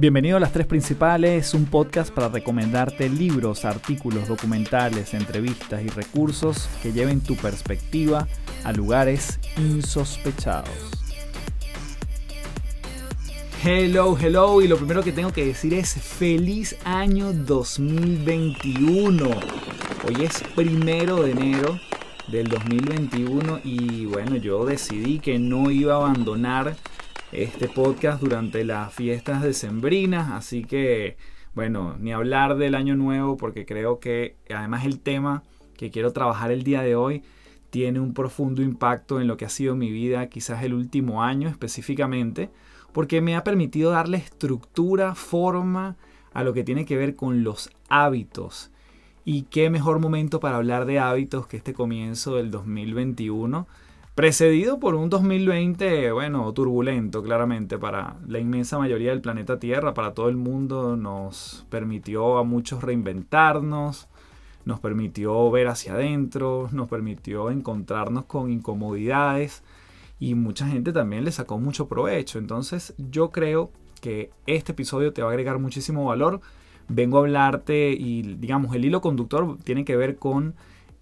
Bienvenido a Las Tres Principales, un podcast para recomendarte libros, artículos, documentales, entrevistas y recursos que lleven tu perspectiva a lugares insospechados. Hello, hello, y lo primero que tengo que decir es feliz año 2021. Hoy es primero de enero del 2021 y bueno, yo decidí que no iba a abandonar este podcast durante las fiestas decembrinas, así que bueno, ni hablar del año nuevo porque creo que además el tema que quiero trabajar el día de hoy tiene un profundo impacto en lo que ha sido mi vida, quizás el último año específicamente, porque me ha permitido darle estructura, forma a lo que tiene que ver con los hábitos. Y qué mejor momento para hablar de hábitos que este comienzo del 2021 precedido por un 2020, bueno, turbulento claramente para la inmensa mayoría del planeta Tierra, para todo el mundo, nos permitió a muchos reinventarnos, nos permitió ver hacia adentro, nos permitió encontrarnos con incomodidades y mucha gente también le sacó mucho provecho. Entonces yo creo que este episodio te va a agregar muchísimo valor. Vengo a hablarte y digamos el hilo conductor tiene que ver con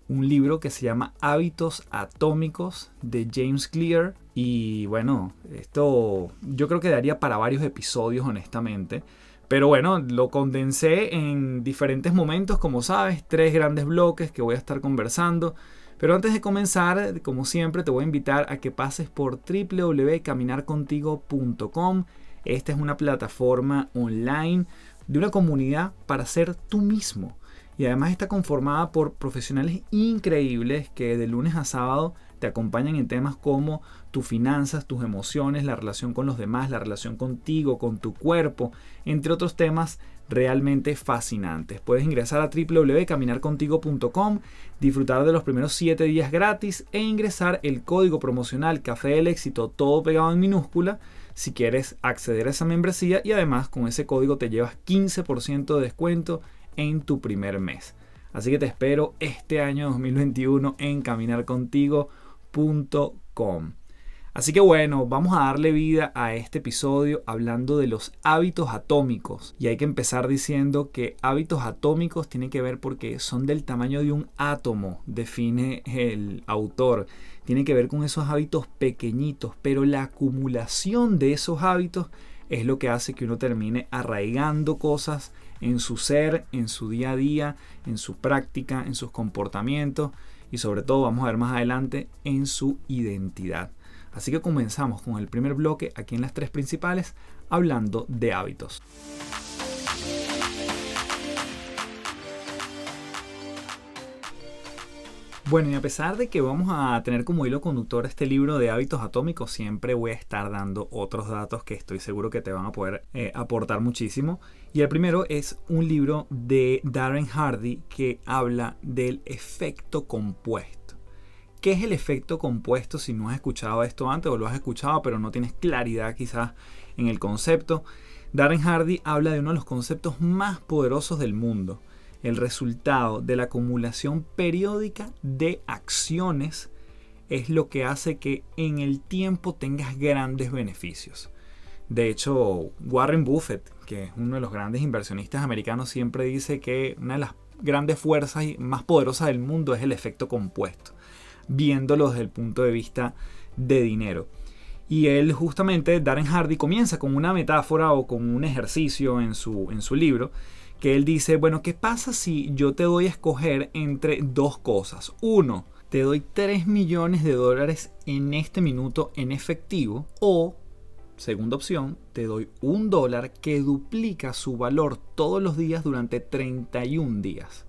un libro que se llama Hábitos Atómicos de James Clear. Y bueno, esto yo creo que daría para varios episodios, honestamente. Pero bueno, lo condensé en diferentes momentos, como sabes, tres grandes bloques que voy a estar conversando. Pero antes de comenzar, como siempre, te voy a invitar a que pases por www.caminarcontigo.com. Esta es una plataforma online de una comunidad para ser tú mismo y además está conformada por profesionales increíbles que de lunes a sábado te acompañan en temas como tus finanzas, tus emociones, la relación con los demás, la relación contigo, con tu cuerpo, entre otros temas realmente fascinantes. Puedes ingresar a www.caminarcontigo.com, disfrutar de los primeros 7 días gratis e ingresar el código promocional Café del Éxito, todo pegado en minúscula, si quieres acceder a esa membresía y además con ese código te llevas 15% de descuento en tu primer mes. Así que te espero este año 2021 en caminarcontigo.com. Así que bueno, vamos a darle vida a este episodio hablando de los hábitos atómicos. Y hay que empezar diciendo que hábitos atómicos tienen que ver porque son del tamaño de un átomo, define el autor. Tiene que ver con esos hábitos pequeñitos, pero la acumulación de esos hábitos es lo que hace que uno termine arraigando cosas en su ser, en su día a día, en su práctica, en sus comportamientos y sobre todo, vamos a ver más adelante, en su identidad. Así que comenzamos con el primer bloque aquí en las tres principales, hablando de hábitos. Bueno, y a pesar de que vamos a tener como hilo conductor este libro de hábitos atómicos, siempre voy a estar dando otros datos que estoy seguro que te van a poder eh, aportar muchísimo. Y el primero es un libro de Darren Hardy que habla del efecto compuesto. ¿Qué es el efecto compuesto si no has escuchado esto antes o lo has escuchado pero no tienes claridad quizás en el concepto? Darren Hardy habla de uno de los conceptos más poderosos del mundo el resultado de la acumulación periódica de acciones es lo que hace que en el tiempo tengas grandes beneficios. De hecho, Warren Buffett, que es uno de los grandes inversionistas americanos, siempre dice que una de las grandes fuerzas más poderosas del mundo es el efecto compuesto, viéndolo desde el punto de vista de dinero. Y él justamente, Darren Hardy, comienza con una metáfora o con un ejercicio en su, en su libro que él dice, bueno, ¿qué pasa si yo te doy a escoger entre dos cosas? Uno, te doy 3 millones de dólares en este minuto en efectivo o, segunda opción, te doy un dólar que duplica su valor todos los días durante 31 días.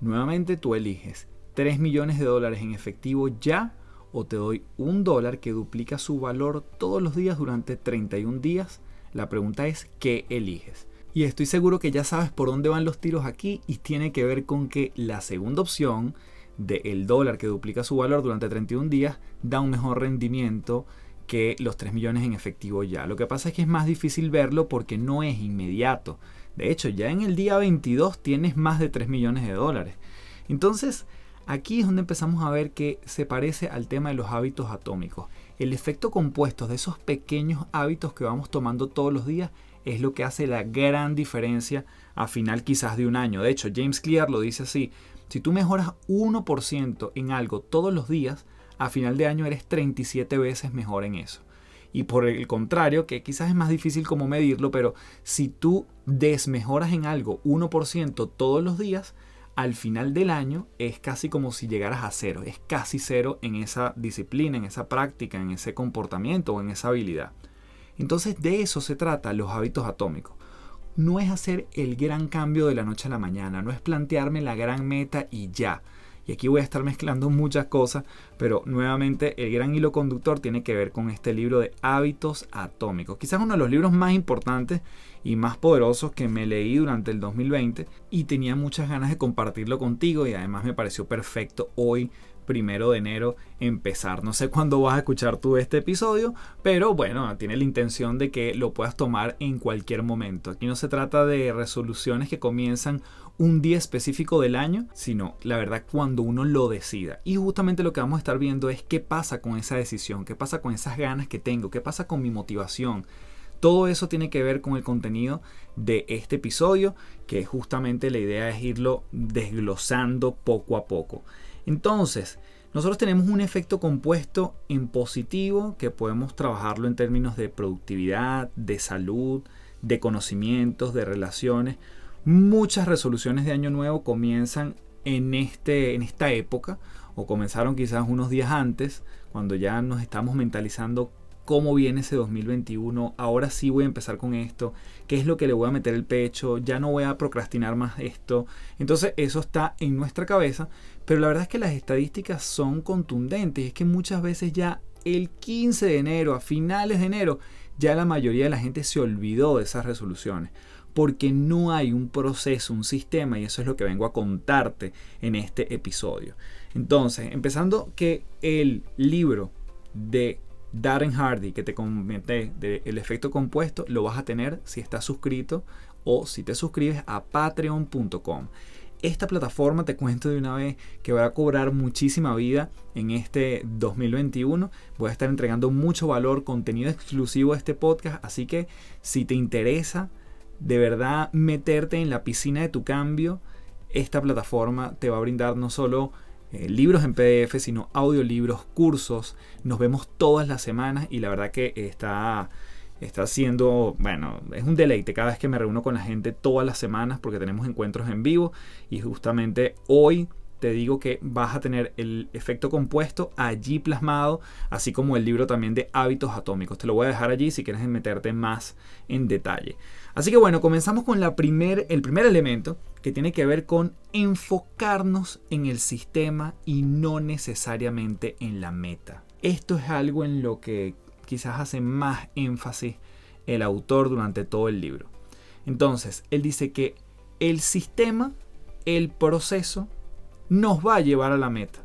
Nuevamente tú eliges 3 millones de dólares en efectivo ya o te doy un dólar que duplica su valor todos los días durante 31 días. La pregunta es, ¿qué eliges? Y estoy seguro que ya sabes por dónde van los tiros aquí y tiene que ver con que la segunda opción del dólar que duplica su valor durante 31 días da un mejor rendimiento que los 3 millones en efectivo ya. Lo que pasa es que es más difícil verlo porque no es inmediato. De hecho, ya en el día 22 tienes más de 3 millones de dólares. Entonces, aquí es donde empezamos a ver que se parece al tema de los hábitos atómicos. El efecto compuesto de esos pequeños hábitos que vamos tomando todos los días es lo que hace la gran diferencia a final quizás de un año. De hecho, James Clear lo dice así, si tú mejoras 1% en algo todos los días, a final de año eres 37 veces mejor en eso. Y por el contrario, que quizás es más difícil como medirlo, pero si tú desmejoras en algo 1% todos los días, al final del año es casi como si llegaras a cero, es casi cero en esa disciplina, en esa práctica, en ese comportamiento o en esa habilidad. Entonces de eso se trata los hábitos atómicos. No es hacer el gran cambio de la noche a la mañana, no es plantearme la gran meta y ya. Y aquí voy a estar mezclando muchas cosas, pero nuevamente el gran hilo conductor tiene que ver con este libro de hábitos atómicos. Quizás uno de los libros más importantes y más poderosos que me leí durante el 2020 y tenía muchas ganas de compartirlo contigo y además me pareció perfecto hoy primero de enero empezar. No sé cuándo vas a escuchar tú este episodio, pero bueno, tiene la intención de que lo puedas tomar en cualquier momento. Aquí no se trata de resoluciones que comienzan un día específico del año, sino la verdad cuando uno lo decida. Y justamente lo que vamos a estar viendo es qué pasa con esa decisión, qué pasa con esas ganas que tengo, qué pasa con mi motivación. Todo eso tiene que ver con el contenido de este episodio, que justamente la idea es irlo desglosando poco a poco. Entonces, nosotros tenemos un efecto compuesto en positivo que podemos trabajarlo en términos de productividad, de salud, de conocimientos, de relaciones. Muchas resoluciones de año nuevo comienzan en, este, en esta época o comenzaron quizás unos días antes, cuando ya nos estamos mentalizando cómo viene ese 2021, ahora sí voy a empezar con esto, qué es lo que le voy a meter el pecho, ya no voy a procrastinar más esto. Entonces eso está en nuestra cabeza, pero la verdad es que las estadísticas son contundentes, es que muchas veces ya el 15 de enero, a finales de enero, ya la mayoría de la gente se olvidó de esas resoluciones porque no hay un proceso, un sistema, y eso es lo que vengo a contarte en este episodio. Entonces, empezando que el libro de Darren Hardy que te comenté del efecto compuesto lo vas a tener si estás suscrito o si te suscribes a patreon.com. Esta plataforma te cuento de una vez que va a cobrar muchísima vida en este 2021. Voy a estar entregando mucho valor, contenido exclusivo a este podcast, así que si te interesa de verdad meterte en la piscina de tu cambio, esta plataforma te va a brindar no solo eh, libros en PDF, sino audiolibros, cursos. Nos vemos todas las semanas y la verdad que está, está siendo, bueno, es un deleite cada vez que me reúno con la gente todas las semanas porque tenemos encuentros en vivo y justamente hoy te digo que vas a tener el efecto compuesto allí plasmado, así como el libro también de hábitos atómicos. Te lo voy a dejar allí si quieres meterte más en detalle. Así que bueno, comenzamos con la primer, el primer elemento que tiene que ver con enfocarnos en el sistema y no necesariamente en la meta. Esto es algo en lo que quizás hace más énfasis el autor durante todo el libro. Entonces, él dice que el sistema, el proceso, nos va a llevar a la meta.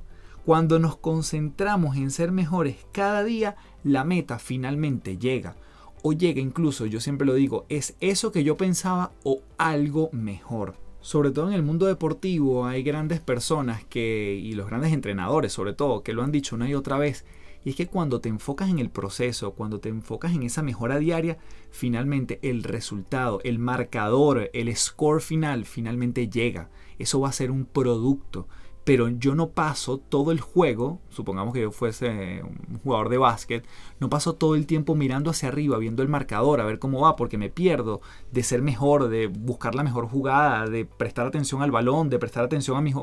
Cuando nos concentramos en ser mejores cada día, la meta finalmente llega. O llega incluso, yo siempre lo digo, es eso que yo pensaba o algo mejor. Sobre todo en el mundo deportivo hay grandes personas que, y los grandes entrenadores sobre todo, que lo han dicho una y otra vez, y es que cuando te enfocas en el proceso, cuando te enfocas en esa mejora diaria, finalmente el resultado, el marcador, el score final finalmente llega. Eso va a ser un producto. Pero yo no paso todo el juego, supongamos que yo fuese un jugador de básquet, no paso todo el tiempo mirando hacia arriba, viendo el marcador, a ver cómo va, porque me pierdo de ser mejor, de buscar la mejor jugada, de prestar atención al balón, de prestar atención a mis,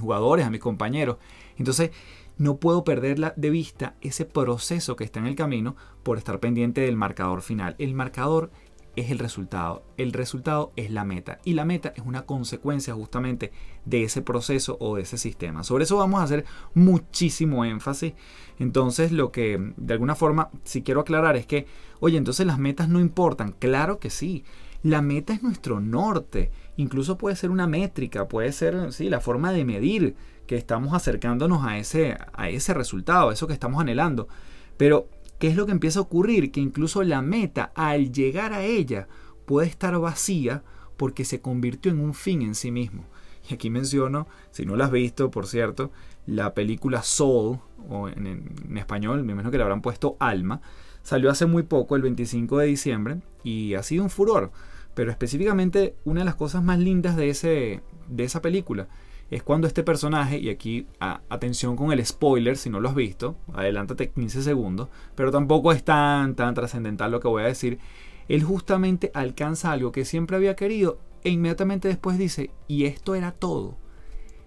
jugadores, a mis compañeros. Entonces, no puedo perder de vista ese proceso que está en el camino por estar pendiente del marcador final. El marcador es el resultado, el resultado es la meta y la meta es una consecuencia justamente de ese proceso o de ese sistema. Sobre eso vamos a hacer muchísimo énfasis. Entonces lo que de alguna forma si quiero aclarar es que, oye, entonces las metas no importan. Claro que sí. La meta es nuestro norte. Incluso puede ser una métrica, puede ser sí, la forma de medir que estamos acercándonos a ese, a ese resultado, a eso que estamos anhelando. Pero, ¿qué es lo que empieza a ocurrir? Que incluso la meta, al llegar a ella, puede estar vacía porque se convirtió en un fin en sí mismo. Y aquí menciono, si no lo has visto, por cierto, la película Soul, o en, en español, me imagino que le habrán puesto Alma. Salió hace muy poco, el 25 de diciembre, y ha sido un furor. Pero específicamente una de las cosas más lindas de, ese, de esa película es cuando este personaje, y aquí atención con el spoiler si no lo has visto, adelántate 15 segundos, pero tampoco es tan, tan trascendental lo que voy a decir, él justamente alcanza algo que siempre había querido e inmediatamente después dice, y esto era todo,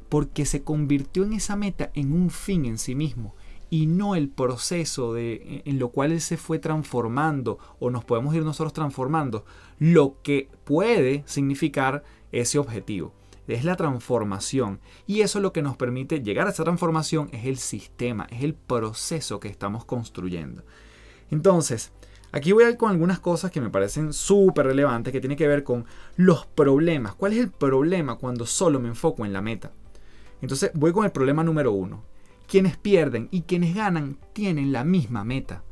porque se convirtió en esa meta en un fin en sí mismo y no el proceso de, en lo cual él se fue transformando o nos podemos ir nosotros transformando, lo que puede significar ese objetivo. Es la transformación y eso lo que nos permite llegar a esa transformación es el sistema, es el proceso que estamos construyendo. Entonces, Aquí voy a ir con algunas cosas que me parecen súper relevantes que tienen que ver con los problemas. ¿Cuál es el problema cuando solo me enfoco en la meta? Entonces voy con el problema número uno. Quienes pierden y quienes ganan tienen la misma meta.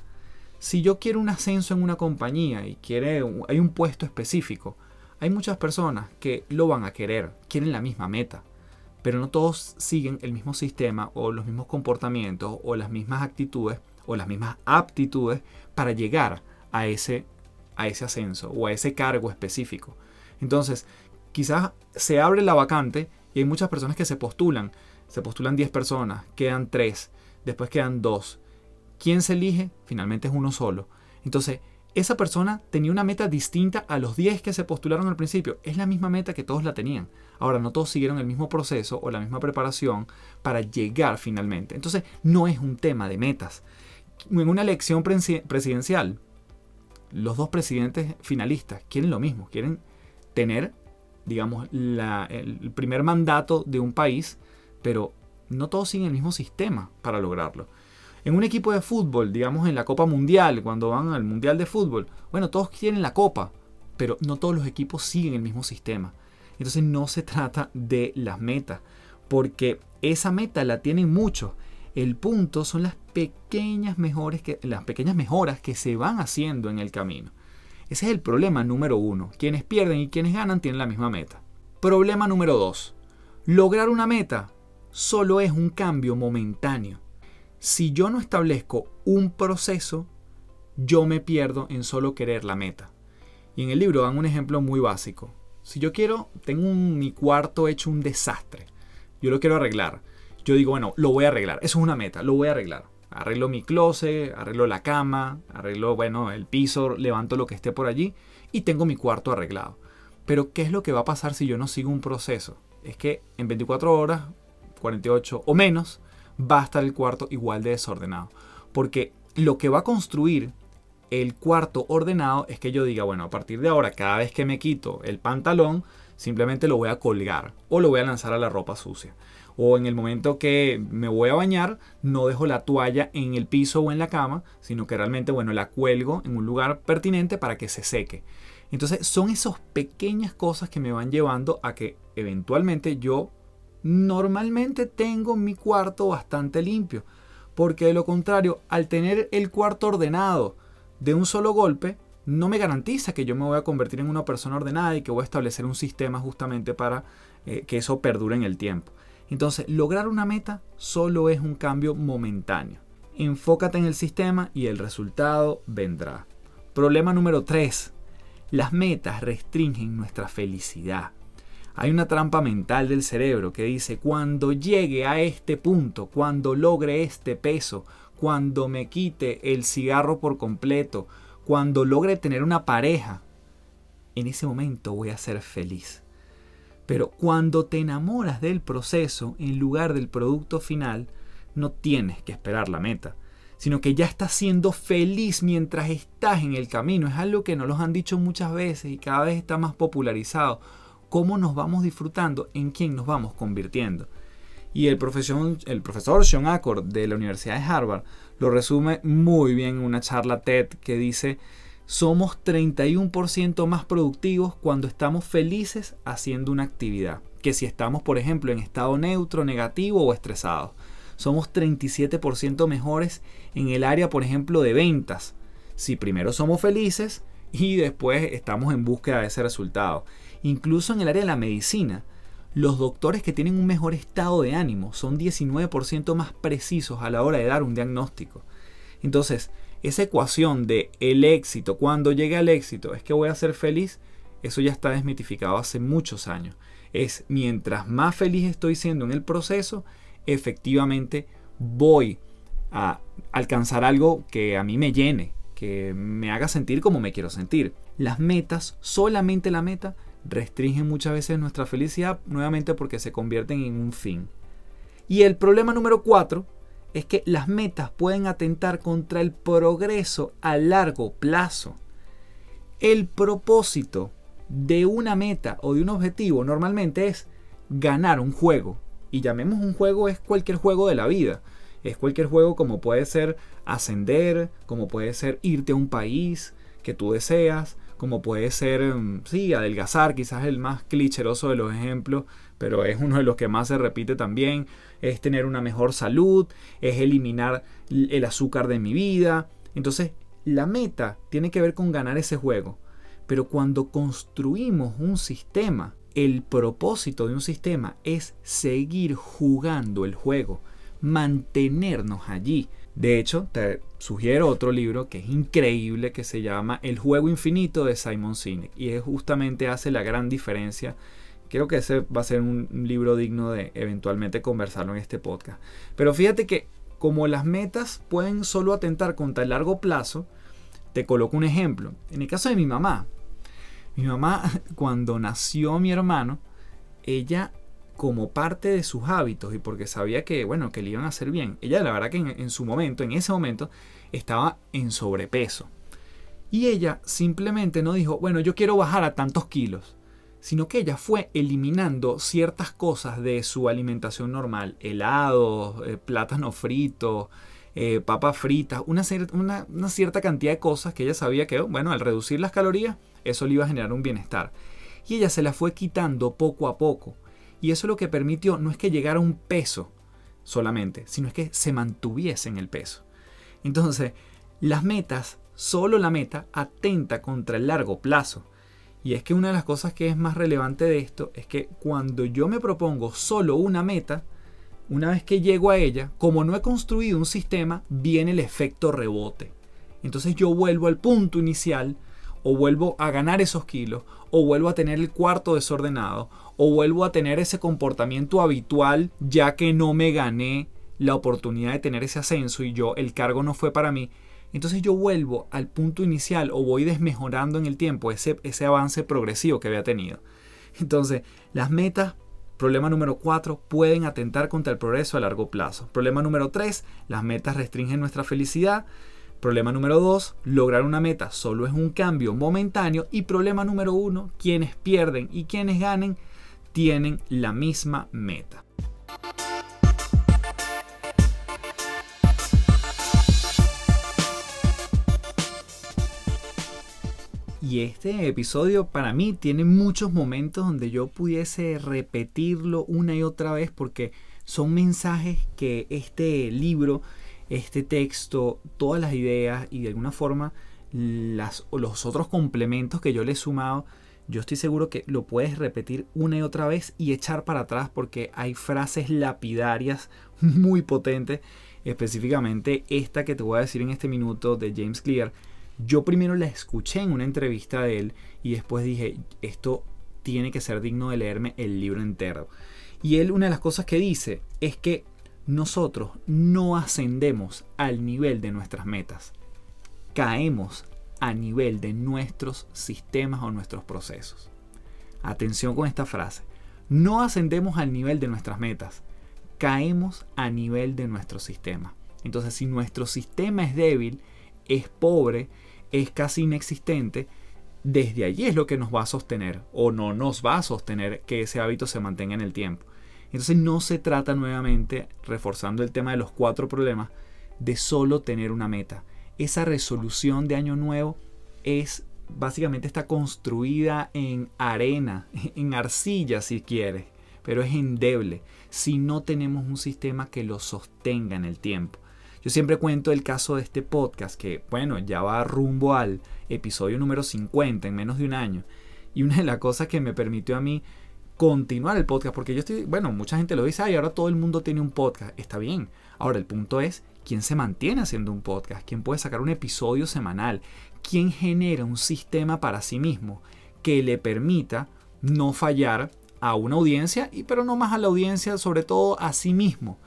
Si yo quiero un ascenso en una compañía y quiere, hay un puesto específico, hay muchas personas que lo van a querer, quieren la misma meta, pero no todos siguen el mismo sistema o los mismos comportamientos o las mismas actitudes o las mismas aptitudes para llegar a ese, a ese ascenso o a ese cargo específico. Entonces, quizás se abre la vacante y hay muchas personas que se postulan. Se postulan 10 personas, quedan 3, después quedan 2. ¿Quién se elige? Finalmente es uno solo. Entonces, esa persona tenía una meta distinta a los 10 que se postularon al principio. Es la misma meta que todos la tenían. Ahora, no todos siguieron el mismo proceso o la misma preparación para llegar finalmente. Entonces, no es un tema de metas en una elección presidencial, los dos presidentes finalistas quieren lo mismo, quieren tener, digamos, el primer mandato de un país, pero no todos siguen el mismo sistema para lograrlo. En un equipo de fútbol, digamos en la Copa Mundial, cuando van al Mundial de Fútbol, bueno, todos quieren la Copa, pero no todos los equipos siguen el mismo sistema. Entonces no se trata de las metas, porque esa meta la tienen muchos el punto son las pequeñas, mejores las pequeñas mejoras que se van haciendo en el camino. Ese es el problema número uno. Quienes pierden y quienes ganan tienen la misma meta. Problema número dos. Lograr una meta solo es un cambio momentáneo. Si yo no establezco un proceso, yo me pierdo en solo querer la meta. Y en el libro dan un ejemplo muy básico. Si yo quiero, tengo mi cuarto hecho un desastre. Yo lo quiero arreglar yo digo, bueno, lo voy a arreglar. Eso es una meta, lo voy a arreglar. Arreglo mi closet, arreglo la cama, arreglo, bueno, el piso, levanto lo que esté por allí y tengo mi cuarto arreglado. Pero, ¿qué es lo que va a pasar si yo no sigo un proceso? Es que en 24 horas, 48 o menos, va a estar el cuarto igual de desordenado. Porque lo que va a construir el cuarto ordenado es que yo diga, bueno, a partir de ahora, cada vez que me quito el pantalón, simplemente lo voy a colgar o lo voy a lanzar a la ropa sucia o en el momento que me voy a bañar, no dejo la toalla en el piso o en la cama, sino que realmente, bueno, la cuelgo en un lugar pertinente para que se seque. Entonces son esas pequeñas cosas que me van llevando a que eventualmente yo normalmente tengo mi cuarto bastante limpio. Porque de lo contrario, al tener el cuarto ordenado de un solo golpe, no me garantiza que yo me voy a convertir en una persona ordenada y que voy a establecer un sistema justamente para eh, que eso perdure en el tiempo. Entonces, lograr una meta solo es un cambio momentáneo. Enfócate en el sistema y el resultado vendrá. Problema número 3. Las metas restringen nuestra felicidad. Hay una trampa mental del cerebro que dice, cuando llegue a este punto, cuando logre este peso, cuando me quite el cigarro por completo, cuando logre tener una pareja, en ese momento voy a ser feliz. Pero cuando te enamoras del proceso en lugar del producto final, no tienes que esperar la meta, sino que ya estás siendo feliz mientras estás en el camino. Es algo que nos lo han dicho muchas veces y cada vez está más popularizado. Cómo nos vamos disfrutando, en quién nos vamos convirtiendo. Y el profesor, Sean Accord de la Universidad de Harvard lo resume muy bien en una charla TED que dice somos 31% más productivos cuando estamos felices haciendo una actividad, que si estamos, por ejemplo, en estado neutro, negativo o estresados. Somos 37% mejores en el área, por ejemplo, de ventas, si primero somos felices y después estamos en búsqueda de ese resultado. Incluso en el área de la medicina, los doctores que tienen un mejor estado de ánimo son 19% más precisos a la hora de dar un diagnóstico. Entonces, esa ecuación de el éxito, cuando llegue al éxito, es que voy a ser feliz, eso ya está desmitificado hace muchos años. Es mientras más feliz estoy siendo en el proceso, efectivamente voy a alcanzar algo que a mí me llene, que me haga sentir como me quiero sentir. Las metas, solamente la meta, restringen muchas veces nuestra felicidad nuevamente porque se convierten en un fin. Y el problema número cuatro es que las metas pueden atentar contra el progreso a largo plazo. El propósito de una meta o de un objetivo normalmente es ganar un juego. Y llamemos un juego es cualquier juego de la vida. Es cualquier juego como puede ser ascender, como puede ser irte a un país que tú deseas, como puede ser, mm, sí, adelgazar, quizás el más clicheroso de los ejemplos, pero es uno de los que más se repite también, es tener una mejor salud, es eliminar el azúcar de mi vida. Entonces, la meta tiene que ver con ganar ese juego. Pero cuando construimos un sistema, el propósito de un sistema es seguir jugando el juego, mantenernos allí. De hecho, te sugiero otro libro que es increíble que se llama El juego infinito de Simon Sinek y es justamente hace la gran diferencia. Creo que ese va a ser un libro digno de eventualmente conversarlo en este podcast. Pero fíjate que como las metas pueden solo atentar contra el largo plazo, te coloco un ejemplo. En el caso de mi mamá, mi mamá cuando nació mi hermano, ella como parte de sus hábitos y porque sabía que, bueno, que le iban a hacer bien. Ella la verdad que en, su momento, en ese momento, estaba en sobrepeso. Y ella simplemente no dijo, bueno, yo quiero bajar a tantos kilos, sino que ella fue eliminando ciertas cosas de su alimentación normal, helados, eh, plátanos fritos, eh, papas fritas, una, una, una cierta cantidad de cosas que ella sabía que, bueno, al reducir las calorías, eso le iba a generar un bienestar. Y ella se la fue quitando poco a poco y eso lo que permitió no es que llegara un peso solamente, sino es que se mantuviese en el peso. Entonces, las metas, solo la meta, atenta contra el largo plazo. Y es que una de las cosas que es más relevante de esto es que cuando yo me propongo solo una meta, una vez que llego a ella, como no he construido un sistema, viene el efecto rebote. Entonces yo vuelvo al punto inicial, o vuelvo a ganar esos kilos, o vuelvo a tener el cuarto desordenado, o vuelvo a tener ese comportamiento habitual ya que no me gané la oportunidad de tener ese ascenso y yo el cargo no fue para mí. Entonces yo vuelvo al punto inicial o voy desmejorando en el tiempo ese, ese avance progresivo que había tenido. Entonces, las metas Problema número 4, pueden atentar contra el progreso a largo plazo. Problema número 3, las metas restringen nuestra felicidad. Problema número 2, lograr una meta solo es un cambio momentáneo. Y problema número 1, quienes pierden y quienes ganen tienen la misma meta. Y este episodio para mí tiene muchos momentos donde yo pudiese repetirlo una y otra vez porque son mensajes que este libro, este texto, todas las ideas y de alguna forma los otros complementos que yo le he sumado yo estoy seguro que lo puedes repetir una y otra vez y echar para atrás porque hay frases lapidarias muy potentes, específicamente esta que te voy a decir en este minuto de James Clear. Yo primero la escuché en una entrevista de él y después dije, esto tiene que ser digno de leerme el libro entero. Y él una de las cosas que dice es que nosotros no ascendemos al nivel de nuestras metas. Caemos a nivel de nuestros sistemas o nuestros procesos. Atención con esta frase. No ascendemos al nivel de nuestras metas, caemos a nivel de nuestro sistema. Entonces, si nuestro sistema es débil, es pobre, es casi inexistente, desde allí es lo que nos va a sostener o no nos va a sostener que ese hábito se mantenga en el tiempo. Entonces no se trata nuevamente, reforzando el tema de los cuatro problemas, de solo tener una meta esa resolución de año nuevo es básicamente está construida en arena, en arcilla si quiere, pero es endeble si no tenemos un sistema que lo sostenga en el tiempo. Yo siempre cuento el caso de este podcast que, bueno, ya va rumbo al episodio número 50 en menos de un año. Y una de las cosas que me permitió a mí continuar el podcast, porque yo estoy, bueno, mucha gente lo dice, ay, ahora todo el mundo tiene un podcast, está bien. Ahora el punto es, ¿quién se mantiene haciendo un podcast? ¿Quién puede sacar un episodio semanal? ¿Quién genera un sistema para sí mismo que le permita no fallar a una audiencia, y pero no más a la audiencia, sobre todo a sí mismo?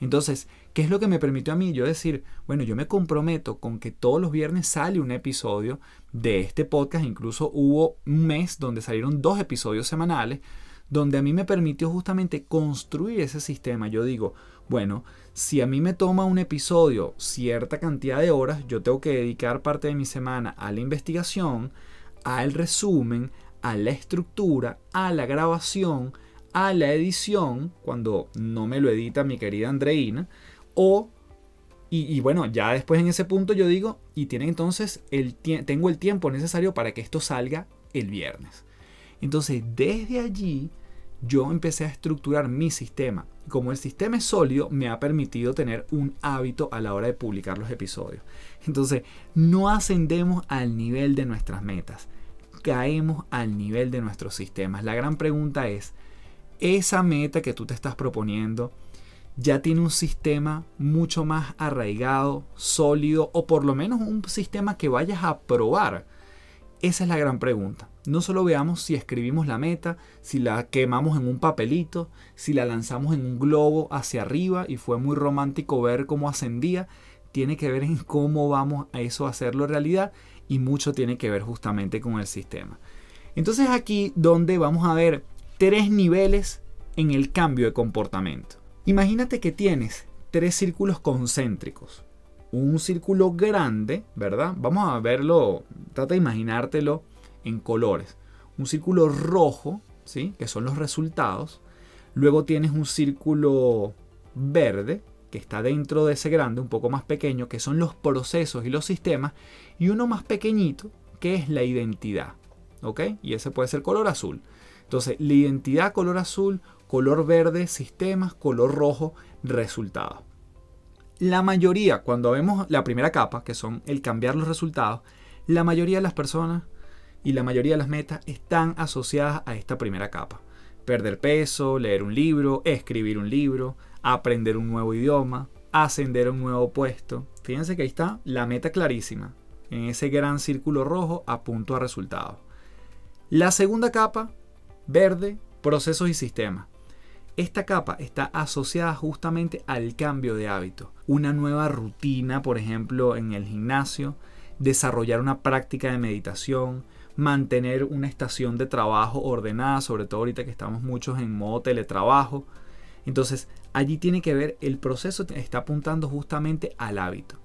Entonces, ¿qué es lo que me permitió a mí? Yo decir, bueno, yo me comprometo con que todos los viernes sale un episodio de este podcast, incluso hubo un mes donde salieron dos episodios semanales, donde a mí me permitió justamente construir ese sistema. Yo digo, bueno, si a mí me toma un episodio cierta cantidad de horas, yo tengo que dedicar parte de mi semana a la investigación, al resumen, a la estructura, a la grabación, a la edición, cuando no me lo edita mi querida Andreina, o, y, bueno, ya después en ese punto yo digo, y tiene entonces el tengo el tiempo necesario para que esto salga el viernes. Entonces, desde allí yo empecé a estructurar mi sistema. Como el sistema es sólido, me ha permitido tener un hábito a la hora de publicar los episodios. Entonces, no ascendemos al nivel de nuestras metas, caemos al nivel de nuestros sistemas. La gran pregunta es, esa meta que tú te estás proponiendo ya tiene un sistema mucho más arraigado, sólido o por lo menos un sistema que vayas a probar. Esa es la gran pregunta. No solo veamos si escribimos la meta, si la quemamos en un papelito, si la lanzamos en un globo hacia arriba y fue muy romántico ver cómo ascendía. Tiene que ver en cómo vamos a eso a hacerlo realidad y mucho tiene que ver justamente con el sistema. Entonces aquí donde vamos a ver tres niveles en el cambio de comportamiento. Imagínate que tienes tres círculos concéntricos. Un círculo grande, ¿verdad? Vamos a verlo, trata de imaginártelo en colores. Un círculo rojo, ¿sí? Que son los resultados. Luego tienes un círculo verde, que está dentro de ese grande, un poco más pequeño, que son los procesos y los sistemas. Y uno más pequeñito, que es la identidad. ¿Ok? Y ese puede ser color azul. Entonces, la identidad color azul, color verde, sistemas, color rojo, resultados. La mayoría, cuando vemos la primera capa, que son el cambiar los resultados, la mayoría de las personas y la mayoría de las metas están asociadas a esta primera capa. Perder peso, leer un libro, escribir un libro, aprender un nuevo idioma, ascender a un nuevo puesto. Fíjense que ahí está la meta clarísima. En ese gran círculo rojo apunto a resultados. La segunda capa Verde, procesos y sistemas. Esta capa está asociada justamente al cambio de hábito. Una nueva rutina, por ejemplo, en el gimnasio, desarrollar una práctica de meditación, mantener una estación de trabajo ordenada, sobre todo ahorita que estamos muchos en modo teletrabajo. Entonces, allí tiene que ver, el proceso está apuntando justamente al hábito.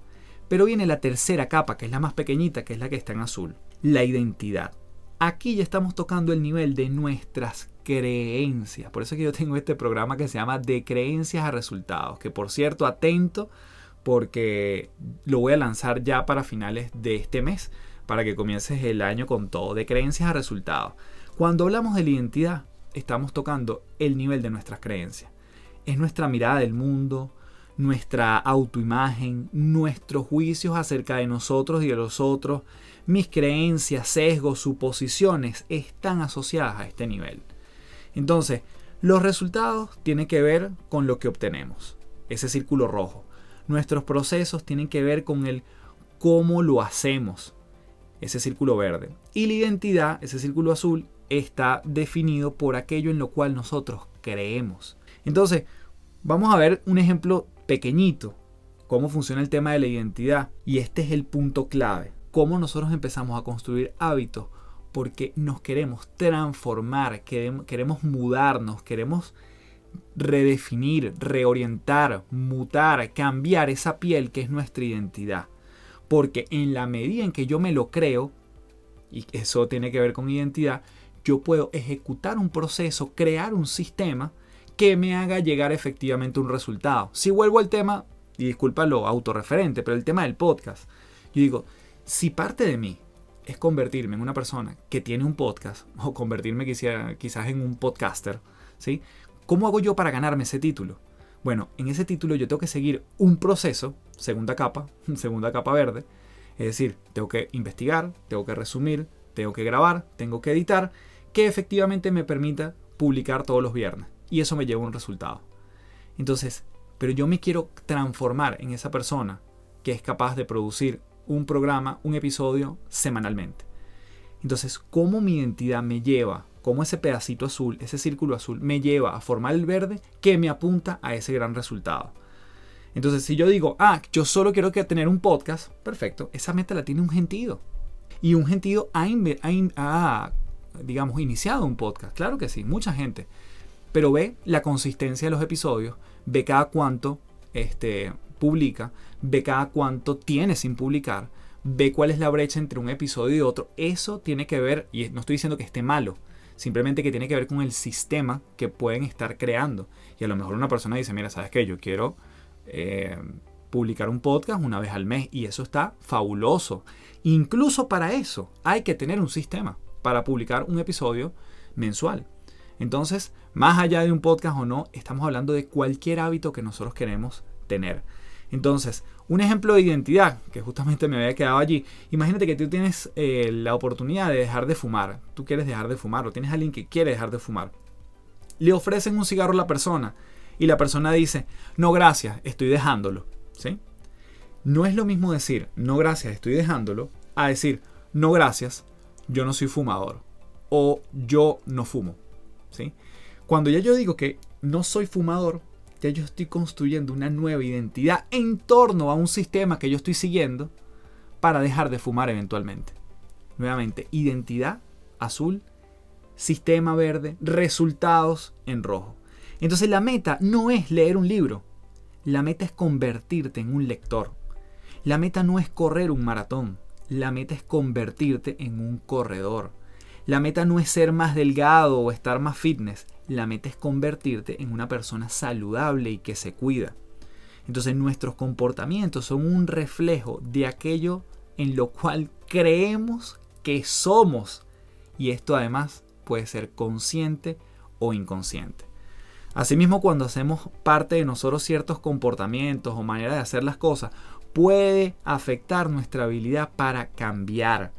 Pero viene la tercera capa, que es la más pequeñita, que es la que está en azul, la identidad. Aquí ya estamos tocando el nivel de nuestras creencias. Por eso que yo tengo este programa que se llama De creencias a resultados. Que por cierto, atento porque lo voy a lanzar ya para finales de este mes. Para que comiences el año con todo. De creencias a resultados. Cuando hablamos de la identidad, estamos tocando el nivel de nuestras creencias. Es nuestra mirada del mundo, nuestra autoimagen, nuestros juicios acerca de nosotros y de los otros, mis creencias, sesgos, suposiciones están asociadas a este nivel. Entonces, los resultados tienen que ver con lo que obtenemos, ese círculo rojo. Nuestros procesos tienen que ver con el cómo lo hacemos, ese círculo verde. Y la identidad, ese círculo azul, está definido por aquello en lo cual nosotros creemos. Entonces, vamos a ver un ejemplo pequeñito, cómo funciona el tema de la identidad. Y este es el punto clave cómo nosotros empezamos a construir hábitos porque nos queremos transformar, queremos mudarnos, queremos redefinir, reorientar, mutar, cambiar esa piel que es nuestra identidad. Porque en la medida en que yo me lo creo, y eso tiene que ver con identidad, yo puedo ejecutar un proceso, crear un sistema que me haga llegar efectivamente un resultado. Si vuelvo al tema, y disculpa lo autorreferente, pero el tema del podcast, yo digo, si parte de mí es convertirme en una persona que tiene un podcast o convertirme quizás en un podcaster, ¿sí? ¿Cómo hago yo para ganarme ese título? Bueno, en ese título yo tengo que seguir un proceso, segunda capa, segunda capa verde, es decir, tengo que investigar, tengo que resumir, tengo que grabar, tengo que editar, que efectivamente me permita publicar todos los viernes. Y eso me lleva a un resultado. Entonces, pero yo me quiero transformar en esa persona que es capaz de producir un programa, un episodio semanalmente. Entonces, ¿cómo mi identidad me lleva, cómo ese pedacito azul, ese círculo azul, me lleva a formar el verde que me apunta a ese gran resultado? Entonces, si yo digo, ah, yo solo quiero que tener un podcast, perfecto, esa meta la tiene un gentío. Y un ha, ha, digamos, iniciado un podcast. Claro que sí, mucha gente. Pero ve la consistencia de los episodios, ve cada cuánto este, publica, ve cada cuánto tiene sin publicar, ve cuál es la brecha entre un episodio y otro. Eso tiene que ver, y no estoy diciendo que esté malo, simplemente que tiene que ver con el sistema que pueden estar creando. Y a lo mejor una persona dice, mira, ¿sabes qué? Yo quiero eh, publicar un podcast una vez al mes y eso está fabuloso. Incluso para eso hay que tener un sistema para publicar un episodio mensual. Entonces, más allá de un podcast o no, estamos hablando de cualquier hábito que nosotros queremos tener. Entonces, un ejemplo de identidad, que justamente me había quedado allí. Imagínate que tú tienes eh, la oportunidad de dejar de fumar. Tú quieres dejar de fumar o tienes a alguien que quiere dejar de fumar. Le ofrecen un cigarro a la persona y la persona dice, no gracias, estoy dejándolo. ¿Sí? No es lo mismo decir, no gracias, estoy dejándolo, a decir, no gracias, yo no soy fumador o yo no fumo. ¿Sí? Cuando ya yo digo que no soy fumador, ya yo estoy construyendo una nueva identidad en torno a un sistema que yo estoy siguiendo para dejar de fumar eventualmente. Nuevamente, identidad azul, sistema verde, resultados en rojo. Entonces la meta no es leer un libro, la meta es convertirte en un lector. La meta no es correr un maratón, la meta es convertirte en un corredor. La meta no es ser más delgado o estar más fitness, la meta es convertirte en una persona saludable y que se cuida. Entonces nuestros comportamientos son un reflejo de aquello en lo cual creemos que somos. Y esto además puede ser consciente o inconsciente. Asimismo, cuando hacemos parte de nosotros ciertos comportamientos o maneras de hacer las cosas, puede afectar nuestra habilidad para cambiar.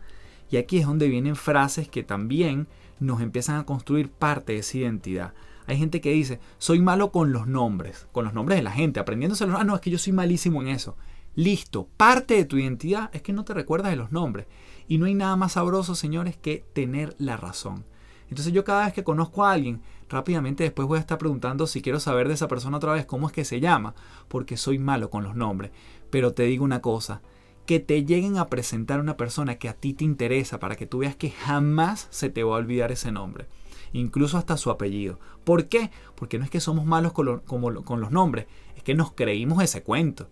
Y aquí es donde vienen frases que también nos empiezan a construir parte de esa identidad. Hay gente que dice, soy malo con los nombres, con los nombres de la gente, aprendiéndose los... Ah, no, es que yo soy malísimo en eso. Listo, parte de tu identidad es que no te recuerdas de los nombres. Y no hay nada más sabroso, señores, que tener la razón. Entonces yo cada vez que conozco a alguien, rápidamente después voy a estar preguntando si quiero saber de esa persona otra vez cómo es que se llama, porque soy malo con los nombres. Pero te digo una cosa, que te lleguen a presentar una persona que a ti te interesa para que tú veas que jamás se te va a olvidar ese nombre. Incluso hasta su apellido. ¿Por qué? Porque no es que somos malos con, los nombres, es que nos creímos ese cuento.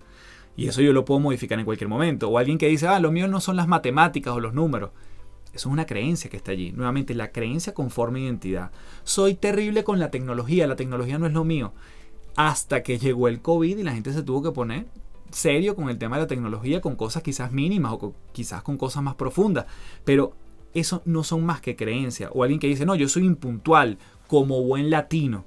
Y eso yo lo puedo modificar en cualquier momento. O alguien que dice, ah, lo mío no son las matemáticas o los números. Eso es una creencia que está allí. Nuevamente, la creencia conforme identidad. Soy terrible con la tecnología, la tecnología no es lo mío. Hasta que llegó el COVID y la gente se tuvo que poner serio con el tema de la tecnología, con cosas quizás mínimas o quizás con cosas más profundas. Pero eso no son más que creencias. O alguien que dice, no, yo soy impuntual como buen latino.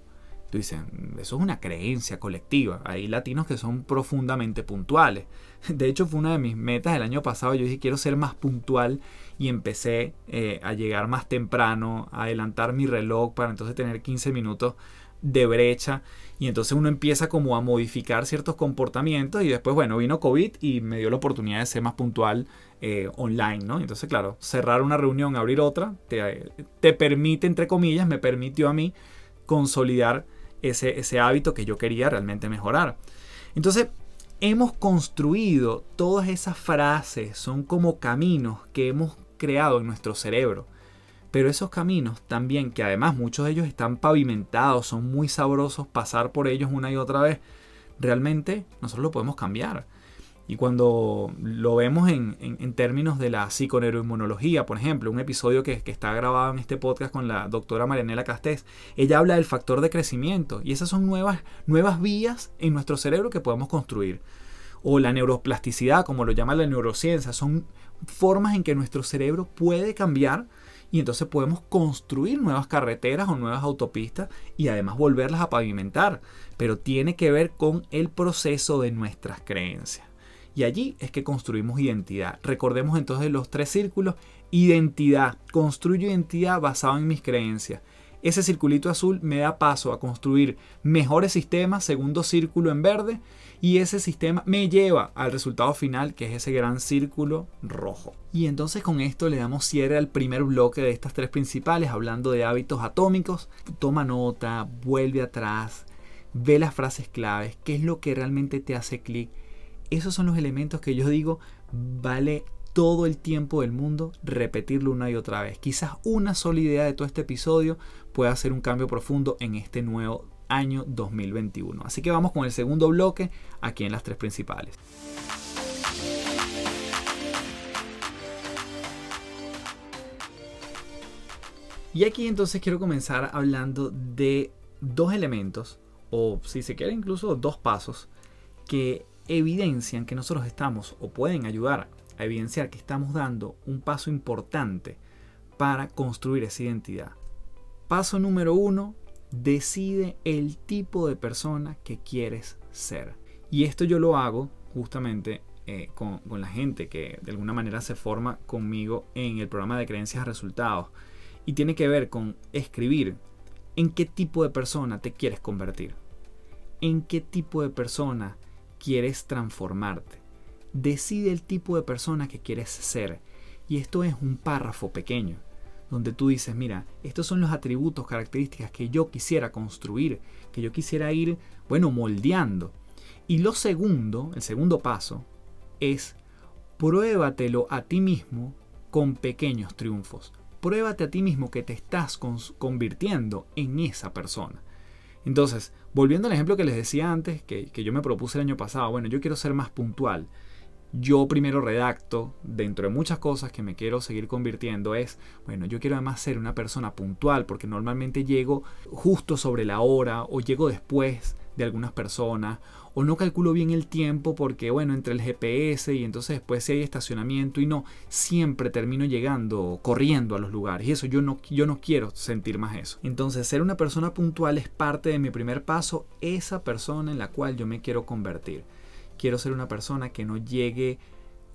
Tú dices, mm, eso es una creencia colectiva. Hay latinos que son profundamente puntuales. De hecho, fue una de mis metas el año pasado. Yo dije, quiero ser más puntual y empecé eh, a llegar más temprano, a adelantar mi reloj para entonces tener 15 minutos de brecha y entonces uno empieza como a modificar ciertos comportamientos y después, bueno, vino COVID y me dio la oportunidad de ser más puntual eh, online, ¿no? Entonces, claro, cerrar una reunión, abrir otra, te, te, permite, entre comillas, me permitió a mí consolidar ese, ese hábito que yo quería realmente mejorar. Entonces, hemos construido todas esas frases, son como caminos que hemos creado en nuestro cerebro. Pero esos caminos también, que además muchos de ellos están pavimentados, son muy sabrosos pasar por ellos una y otra vez, realmente nosotros lo podemos cambiar. Y cuando lo vemos en, términos de la psiconeuroinmunología, por ejemplo, un episodio que, que, está grabado en este podcast con la doctora Marianela Castés, ella habla del factor de crecimiento y esas son nuevas, nuevas vías en nuestro cerebro que podemos construir. O la neuroplasticidad, como lo llama la neurociencia, son formas en que nuestro cerebro puede cambiar y entonces podemos construir nuevas carreteras o nuevas autopistas y además volverlas a pavimentar. Pero tiene que ver con el proceso de nuestras creencias. Y allí es que construimos identidad. Recordemos entonces los tres círculos. Identidad. Construyo identidad basado en mis creencias. ese circulito azul me da paso a construir mejores sistemas, segundo círculo en verde, y ese sistema me lleva al resultado final que es ese gran círculo rojo. Y entonces con esto le damos cierre al primer bloque de estas tres principales hablando de hábitos atómicos. Toma nota, vuelve atrás, ve las frases claves, qué es lo que realmente te hace clic. Esos son los elementos que yo digo vale todo el tiempo del mundo repetirlo una y otra vez. Quizás una sola idea de todo este episodio pueda hacer un cambio profundo en este nuevo año 2021. Así que vamos con el segundo bloque aquí en las tres principales. Y aquí entonces quiero comenzar hablando de dos elementos, o si se quiere incluso dos pasos, que evidencian que nosotros estamos o pueden ayudar a evidenciar que estamos dando un paso importante para construir esa identidad. Paso número uno, decide el tipo de persona que quieres ser. Y esto yo lo hago justamente eh, con, con, la gente que de alguna manera se forma conmigo en el programa de creencias resultados. Y tiene que ver con escribir en qué tipo de persona te quieres convertir. En qué tipo de persona quieres transformarte. Decide el tipo de persona que quieres ser. Y esto es un párrafo pequeño donde tú dices, mira, estos son los atributos, características que yo quisiera construir, que yo quisiera ir, bueno, moldeando. Y lo segundo, el segundo paso, es pruébatelo a ti mismo con pequeños triunfos. Pruébate a ti mismo que te estás convirtiendo en esa persona. Entonces, volviendo al ejemplo que les decía antes, que, que yo me propuse el año pasado, bueno, yo quiero ser más puntual yo primero redacto, dentro de muchas cosas que me quiero seguir convirtiendo, es, bueno, yo quiero además ser una persona puntual, porque normalmente llego justo sobre la hora o llego después de algunas personas, o no calculo bien el tiempo porque, bueno, entre el GPS y entonces después si hay estacionamiento y no, siempre termino llegando corriendo a los lugares y eso yo no, yo no quiero sentir más eso. Entonces ser una persona puntual es parte de mi primer paso, esa persona en la cual yo me quiero convertir. Quiero ser una persona que no llegue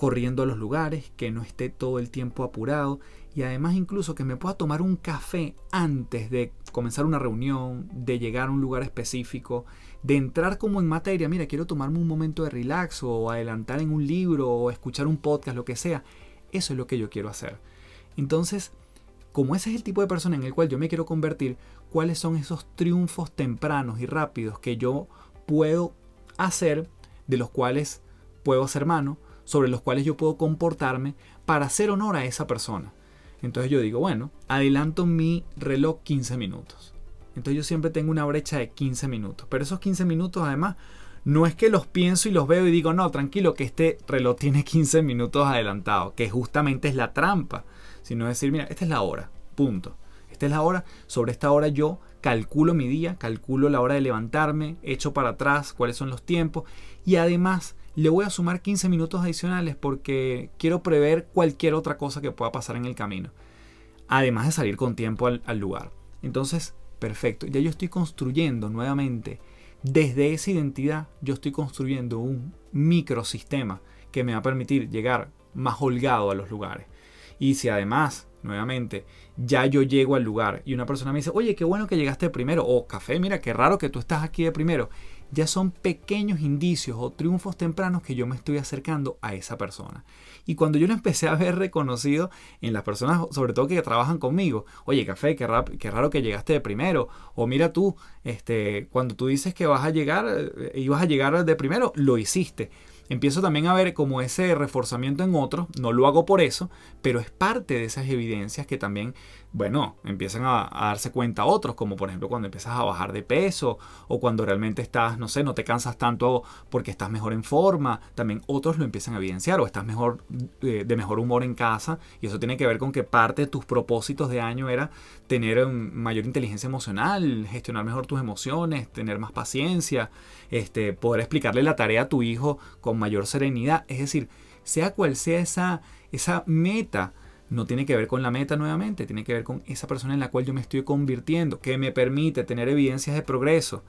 corriendo a los lugares, que no esté todo el tiempo apurado y además incluso que me pueda tomar un café antes de comenzar una reunión, de llegar a un lugar específico, de entrar como en materia, mira, quiero tomarme un momento de relax o adelantar en un libro o escuchar un podcast, lo que sea. Eso es lo que yo quiero hacer. Entonces, como ese es el tipo de persona en el cual yo me quiero convertir, ¿cuáles son esos triunfos tempranos y rápidos que yo puedo hacer de los cuales puedo ser mano, sobre los cuales yo puedo comportarme para hacer honor a esa persona. Entonces yo digo, bueno, adelanto mi reloj 15 minutos. Entonces yo siempre tengo una brecha de 15 minutos. Pero esos 15 minutos además no es que los pienso y los veo y digo, no, tranquilo, que este reloj tiene 15 minutos adelantado, que justamente es la trampa. Sino decir, mira, esta es la hora, punto. Esta es la hora, sobre esta hora yo calculo mi día, calculo la hora de levantarme, echo para atrás cuáles son los tiempos y además le voy a sumar 15 minutos adicionales porque quiero prever cualquier otra cosa que pueda pasar en el camino. Además de salir con tiempo al, lugar. Entonces, perfecto. Ya yo estoy construyendo nuevamente, desde esa identidad, yo estoy construyendo un microsistema que me va a permitir llegar más holgado a los lugares. Y si además, nuevamente, ya yo llego al lugar y una persona me dice, oye, qué bueno que llegaste primero, o café, mira, qué raro que tú estás aquí de primero, ya son pequeños indicios o triunfos tempranos que yo me estoy acercando a esa persona. Y cuando yo lo empecé a ver reconocido en las personas, sobre todo que trabajan conmigo, oye, café, qué, qué raro que llegaste de primero, o mira tú, este, cuando tú dices que vas a llegar, eh, ibas a llegar de primero, lo hiciste empiezo también a ver como ese reforzamiento en otros, no lo hago por eso, pero es parte de esas evidencias que también, bueno, empiezan a, darse cuenta otros, como por ejemplo cuando empiezas a bajar de peso o cuando realmente estás, no sé, no te cansas tanto porque estás mejor en forma, también otros lo empiezan a evidenciar o estás mejor eh, de mejor humor en casa y eso tiene que ver con que parte de tus propósitos de año era tener mayor inteligencia emocional, gestionar mejor tus emociones, tener más paciencia, este, poder explicarle la tarea a tu hijo con mayor serenidad. Es decir, sea cual sea esa, esa meta, no tiene que ver con la meta nuevamente, tiene que ver con esa persona en la cual yo me estoy convirtiendo, que me permite tener evidencias de progreso,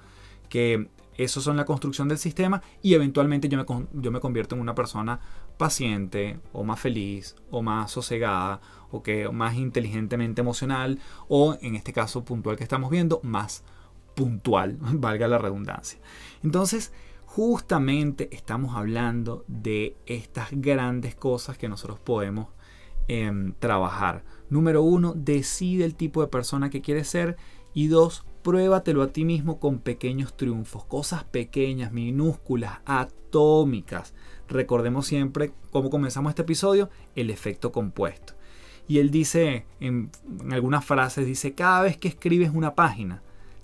que Esos son la construcción del sistema y eventualmente yo me, yo me convierto en una persona paciente o más feliz o más sosegada o que más inteligentemente emocional o en este caso puntual que estamos viendo más puntual, valga la redundancia. Entonces, justamente estamos hablando de estas grandes cosas que nosotros podemos em, trabajar. Número uno, decide el tipo de persona que quieres ser. Y dos, pruébatelo a ti mismo con pequeños triunfos, cosas pequeñas, minúsculas, atómicas. Recordemos siempre cómo comenzamos este episodio, el efecto compuesto. Y él dice, en, en algunas frases, dice, cada vez que escribes una página,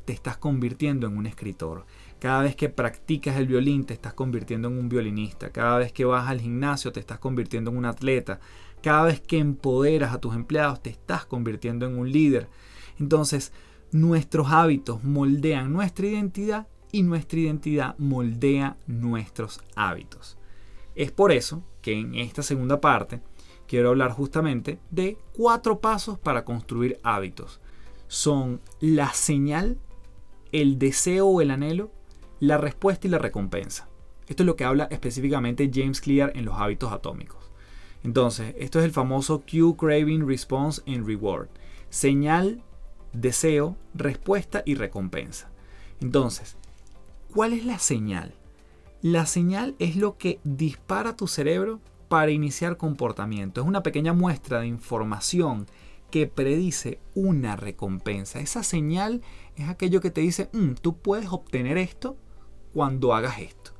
te estás convirtiendo en un escritor. Cada vez que practicas el violín te estás convirtiendo en un violinista. Cada vez que vas al gimnasio te estás convirtiendo en un atleta. Cada vez que empoderas a tus empleados te estás convirtiendo en un líder. Entonces, nuestros hábitos moldean nuestra identidad y nuestra identidad moldea nuestros hábitos. Es por eso que en esta segunda parte quiero hablar justamente de cuatro pasos para construir hábitos. Son la señal, el deseo o el anhelo, la respuesta y la recompensa. Esto es lo que habla específicamente James Clear en los hábitos atómicos. Entonces, esto es el famoso Q Craving Response and Reward. Señal, deseo, respuesta y recompensa. Entonces, ¿cuál es la señal? La señal es lo que dispara tu cerebro para iniciar comportamiento. Es una pequeña muestra de información que predice una recompensa. Esa señal es aquello que te dice, mm, tú puedes obtener esto cuando hagas esto.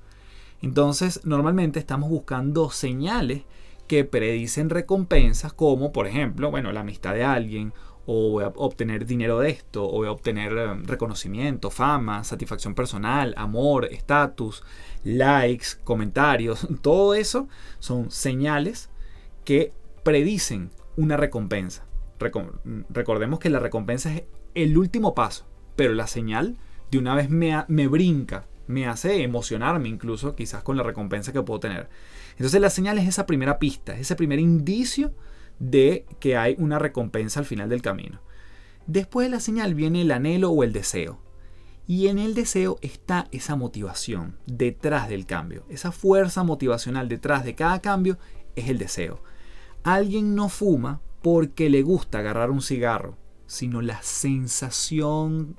Entonces, normalmente estamos buscando señales que predicen recompensas como, por ejemplo, bueno, la amistad de alguien, o voy a obtener dinero de esto, o voy a obtener eh, reconocimiento, fama, satisfacción personal, amor, estatus, likes, comentarios, todo eso son señales que predicen una recompensa. Recordemos que la recompensa es el último paso, pero la señal de una vez me, me brinca, me hace emocionarme incluso quizás con la recompensa que puedo tener. Entonces la señal es esa primera pista, ese primer indicio de que hay una recompensa al final del camino. Después de la señal viene el anhelo o el deseo. Y en el deseo está esa motivación detrás del cambio. Esa fuerza motivacional detrás de cada cambio es el deseo. Alguien no fuma porque le gusta agarrar un cigarro, sino la sensación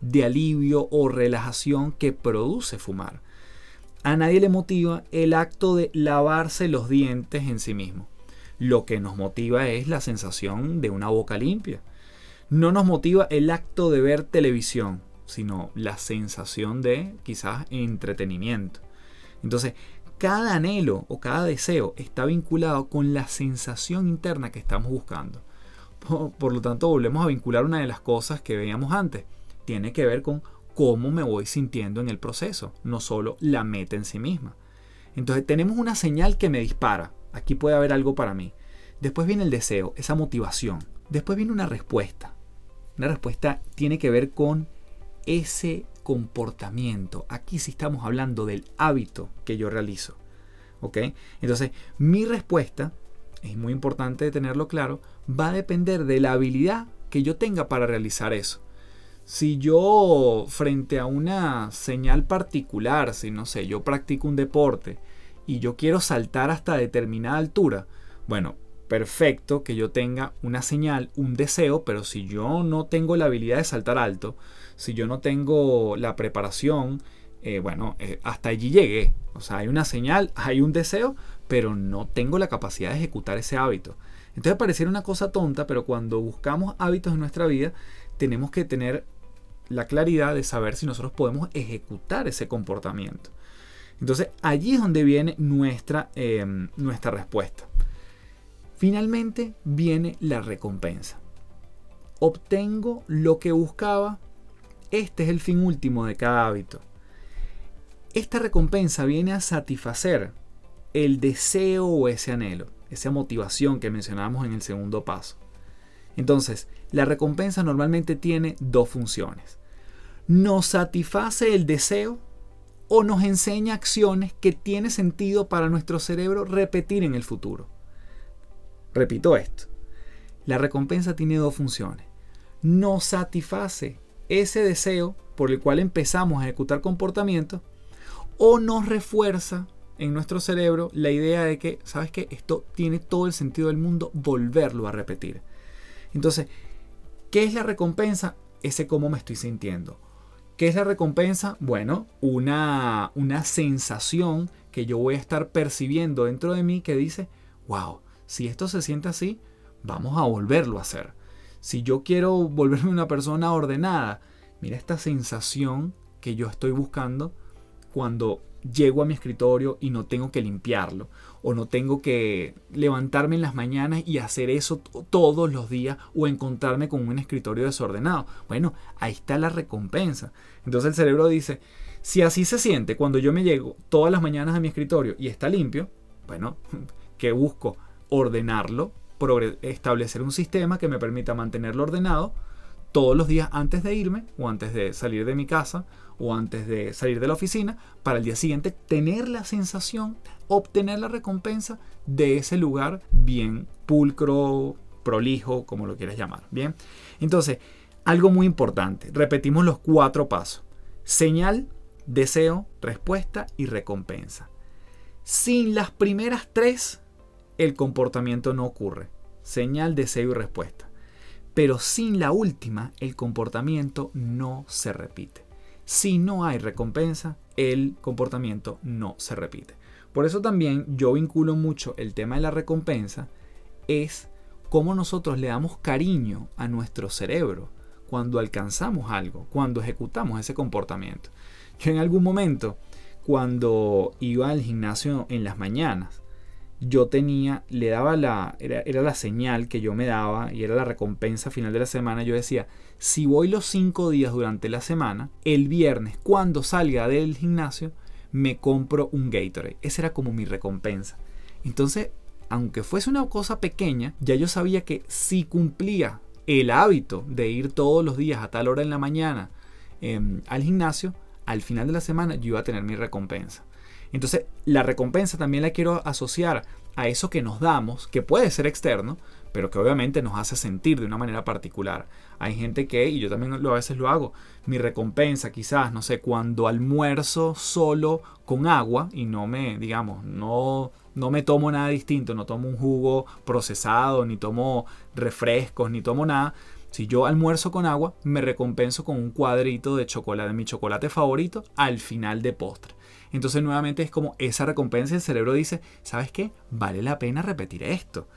de alivio o relajación que produce fumar. A nadie le motiva el acto de lavarse los dientes en sí mismo. Lo que nos motiva es la sensación de una boca limpia. No nos motiva el acto de ver televisión, sino la sensación de quizás entretenimiento. Entonces, cada anhelo o cada deseo está vinculado con la sensación interna que estamos buscando. Por, lo tanto, volvemos a vincular una de las cosas que veíamos antes. Tiene que ver con cómo me voy sintiendo en el proceso, no solo la meta en sí misma. Entonces tenemos una señal que me dispara. Aquí puede haber algo para mí. Después viene el deseo, esa motivación. Después viene una respuesta. Una respuesta tiene que ver con ese comportamiento. Aquí sí estamos hablando del hábito que yo realizo. ¿Ok? Entonces, mi respuesta, es muy importante tenerlo claro, va a depender de la habilidad que yo tenga para realizar eso. Si yo frente a una señal particular, si no sé, yo practico un deporte y yo quiero saltar hasta determinada altura, bueno, perfecto que yo tenga una señal, un deseo, pero si yo no tengo la habilidad de saltar alto, si yo no tengo la preparación, eh, bueno, eh, hasta allí llegué. O sea, hay una señal, hay un deseo, pero no tengo la capacidad de ejecutar ese hábito. Entonces pareciera una cosa tonta, pero cuando buscamos hábitos en nuestra vida, tenemos que tener la claridad de saber si nosotros podemos ejecutar ese comportamiento. Entonces allí es donde viene nuestra, em, nuestra respuesta. Finalmente viene la recompensa. Obtengo lo que buscaba. Este es el fin último de cada hábito. Esta recompensa viene a satisfacer el deseo o ese anhelo, esa motivación que mencionamos en el segundo paso. Entonces, la recompensa normalmente tiene dos funciones. Nos satisface el deseo o nos enseña acciones que tiene sentido para nuestro cerebro repetir en el futuro. Repito esto. La recompensa tiene dos funciones. Nos satisface ese deseo por el cual empezamos a ejecutar comportamientos, o nos refuerza en nuestro cerebro la idea de que, ¿sabes qué? Esto tiene todo el sentido del mundo volverlo a repetir. Entonces, ¿qué es la recompensa? Ese cómo me estoy sintiendo. ¿Qué es la recompensa? Bueno, una, una sensación que yo voy a estar percibiendo dentro de mí que dice, wow, si esto se siente así, vamos a volverlo a hacer. Si yo quiero volverme una persona ordenada, mira esta sensación que yo estoy buscando cuando llego a mi escritorio y no tengo que limpiarlo o no tengo que levantarme en las mañanas y hacer eso todos los días o encontrarme con un escritorio desordenado. Bueno, ahí está la recompensa. Entonces el cerebro dice, si así se siente cuando yo me llego todas las mañanas a mi escritorio y está limpio, bueno, que busco ordenarlo, establecer un sistema que me permita mantenerlo ordenado todos los días antes de irme o antes de salir de mi casa o antes de salir de la oficina para el día siguiente tener la sensación, obtener la recompensa de ese lugar bien pulcro, prolijo, como lo quieras llamar. Bien, entonces, algo muy importante, repetimos los cuatro pasos. Señal, deseo, respuesta y recompensa. Sin las primeras tres, el comportamiento no ocurre. Señal, deseo y respuesta. Pero sin la última, el comportamiento no se repite. Si no hay recompensa, el comportamiento no se repite. Por eso también yo vinculo mucho el tema de la recompensa, es cómo nosotros le damos cariño a nuestro cerebro cuando alcanzamos algo, cuando ejecutamos ese comportamiento. Yo en algún momento, cuando iba al gimnasio en las mañanas, yo tenía, le daba la, era, era, la señal que yo me daba y era la recompensa final de la semana. Yo decía, si voy los cinco días durante la semana, el viernes, cuando salga del gimnasio, me compro un Gatorade. Esa era como mi recompensa. Entonces, aunque fuese una cosa pequeña, ya yo sabía que si cumplía el hábito de ir todos los días a tal hora en la mañana em, al gimnasio, al final de la semana yo iba a tener mi recompensa. Entonces, la recompensa también la quiero asociar a eso que nos damos, que puede ser externo, pero que obviamente nos hace sentir de una manera particular. Hay gente que, y yo también a veces lo hago, mi recompensa quizás, no sé, cuando almuerzo solo con agua y no me, digamos, no, no me tomo nada distinto, no tomo un jugo procesado, ni tomo refrescos, ni tomo nada. Si yo almuerzo con agua, me recompenso con un cuadrito de chocolate, de mi chocolate favorito, al final de postre. Entonces nuevamente es como esa recompensa, el cerebro dice, ¿sabes qué? Vale la pena repetir esto.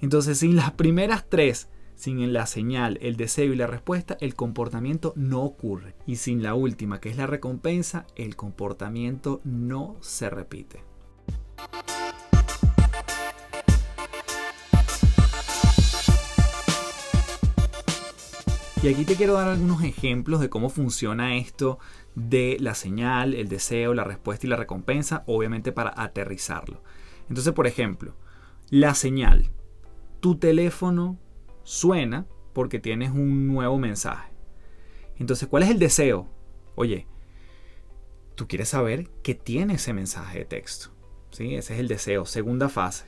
Entonces sin las primeras tres, sin la señal, el deseo y la respuesta, el comportamiento no ocurre. Y sin la última, que es la recompensa, el comportamiento no se repite. Y aquí te quiero dar algunos ejemplos de cómo funciona esto de la señal, el deseo, la respuesta y la recompensa, obviamente para aterrizarlo. Entonces, por ejemplo, la señal. Tu teléfono suena porque tienes un nuevo mensaje. Entonces, ¿cuál es el deseo? Oye, tú quieres saber qué tiene ese mensaje de texto. ¿sí? Ese es el deseo, segunda fase.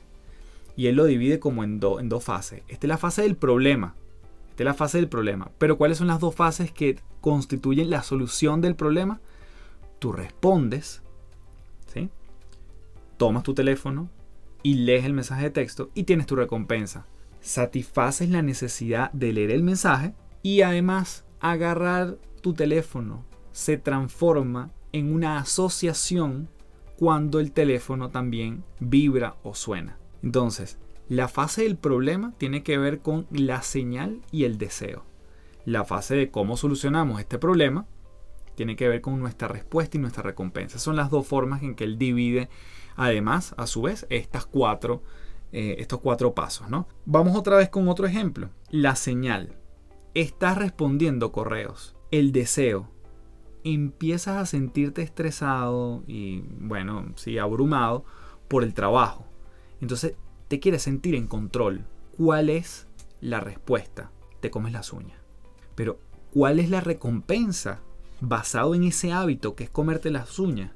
Y él lo divide como en, en dos fases. Esta es la fase del problema. Esta es la fase del problema. Pero ¿cuáles son las dos fases que constituyen la solución del problema? Tú respondes, ¿sí? tomas tu teléfono y lees el mensaje de texto y tienes tu recompensa. Satisfaces la necesidad de leer el mensaje y además agarrar tu teléfono se transforma en una asociación cuando el teléfono también vibra o suena. Entonces, la fase del problema tiene que ver con la señal y el deseo. La fase de cómo solucionamos este problema tiene que ver con nuestra respuesta y nuestra recompensa. Son las dos formas en que él divide, además, a su vez, estas cuatro, eh, estos cuatro pasos. ¿no? Vamos otra vez con otro ejemplo. La señal. Estás respondiendo correos. El deseo. Empiezas a sentirte estresado y, bueno, sí, abrumado por el trabajo. Entonces te quieres sentir en control. ¿Cuál es la respuesta? Te comes las uñas. Pero, ¿cuál es la recompensa basado en ese hábito que es comerte las uñas?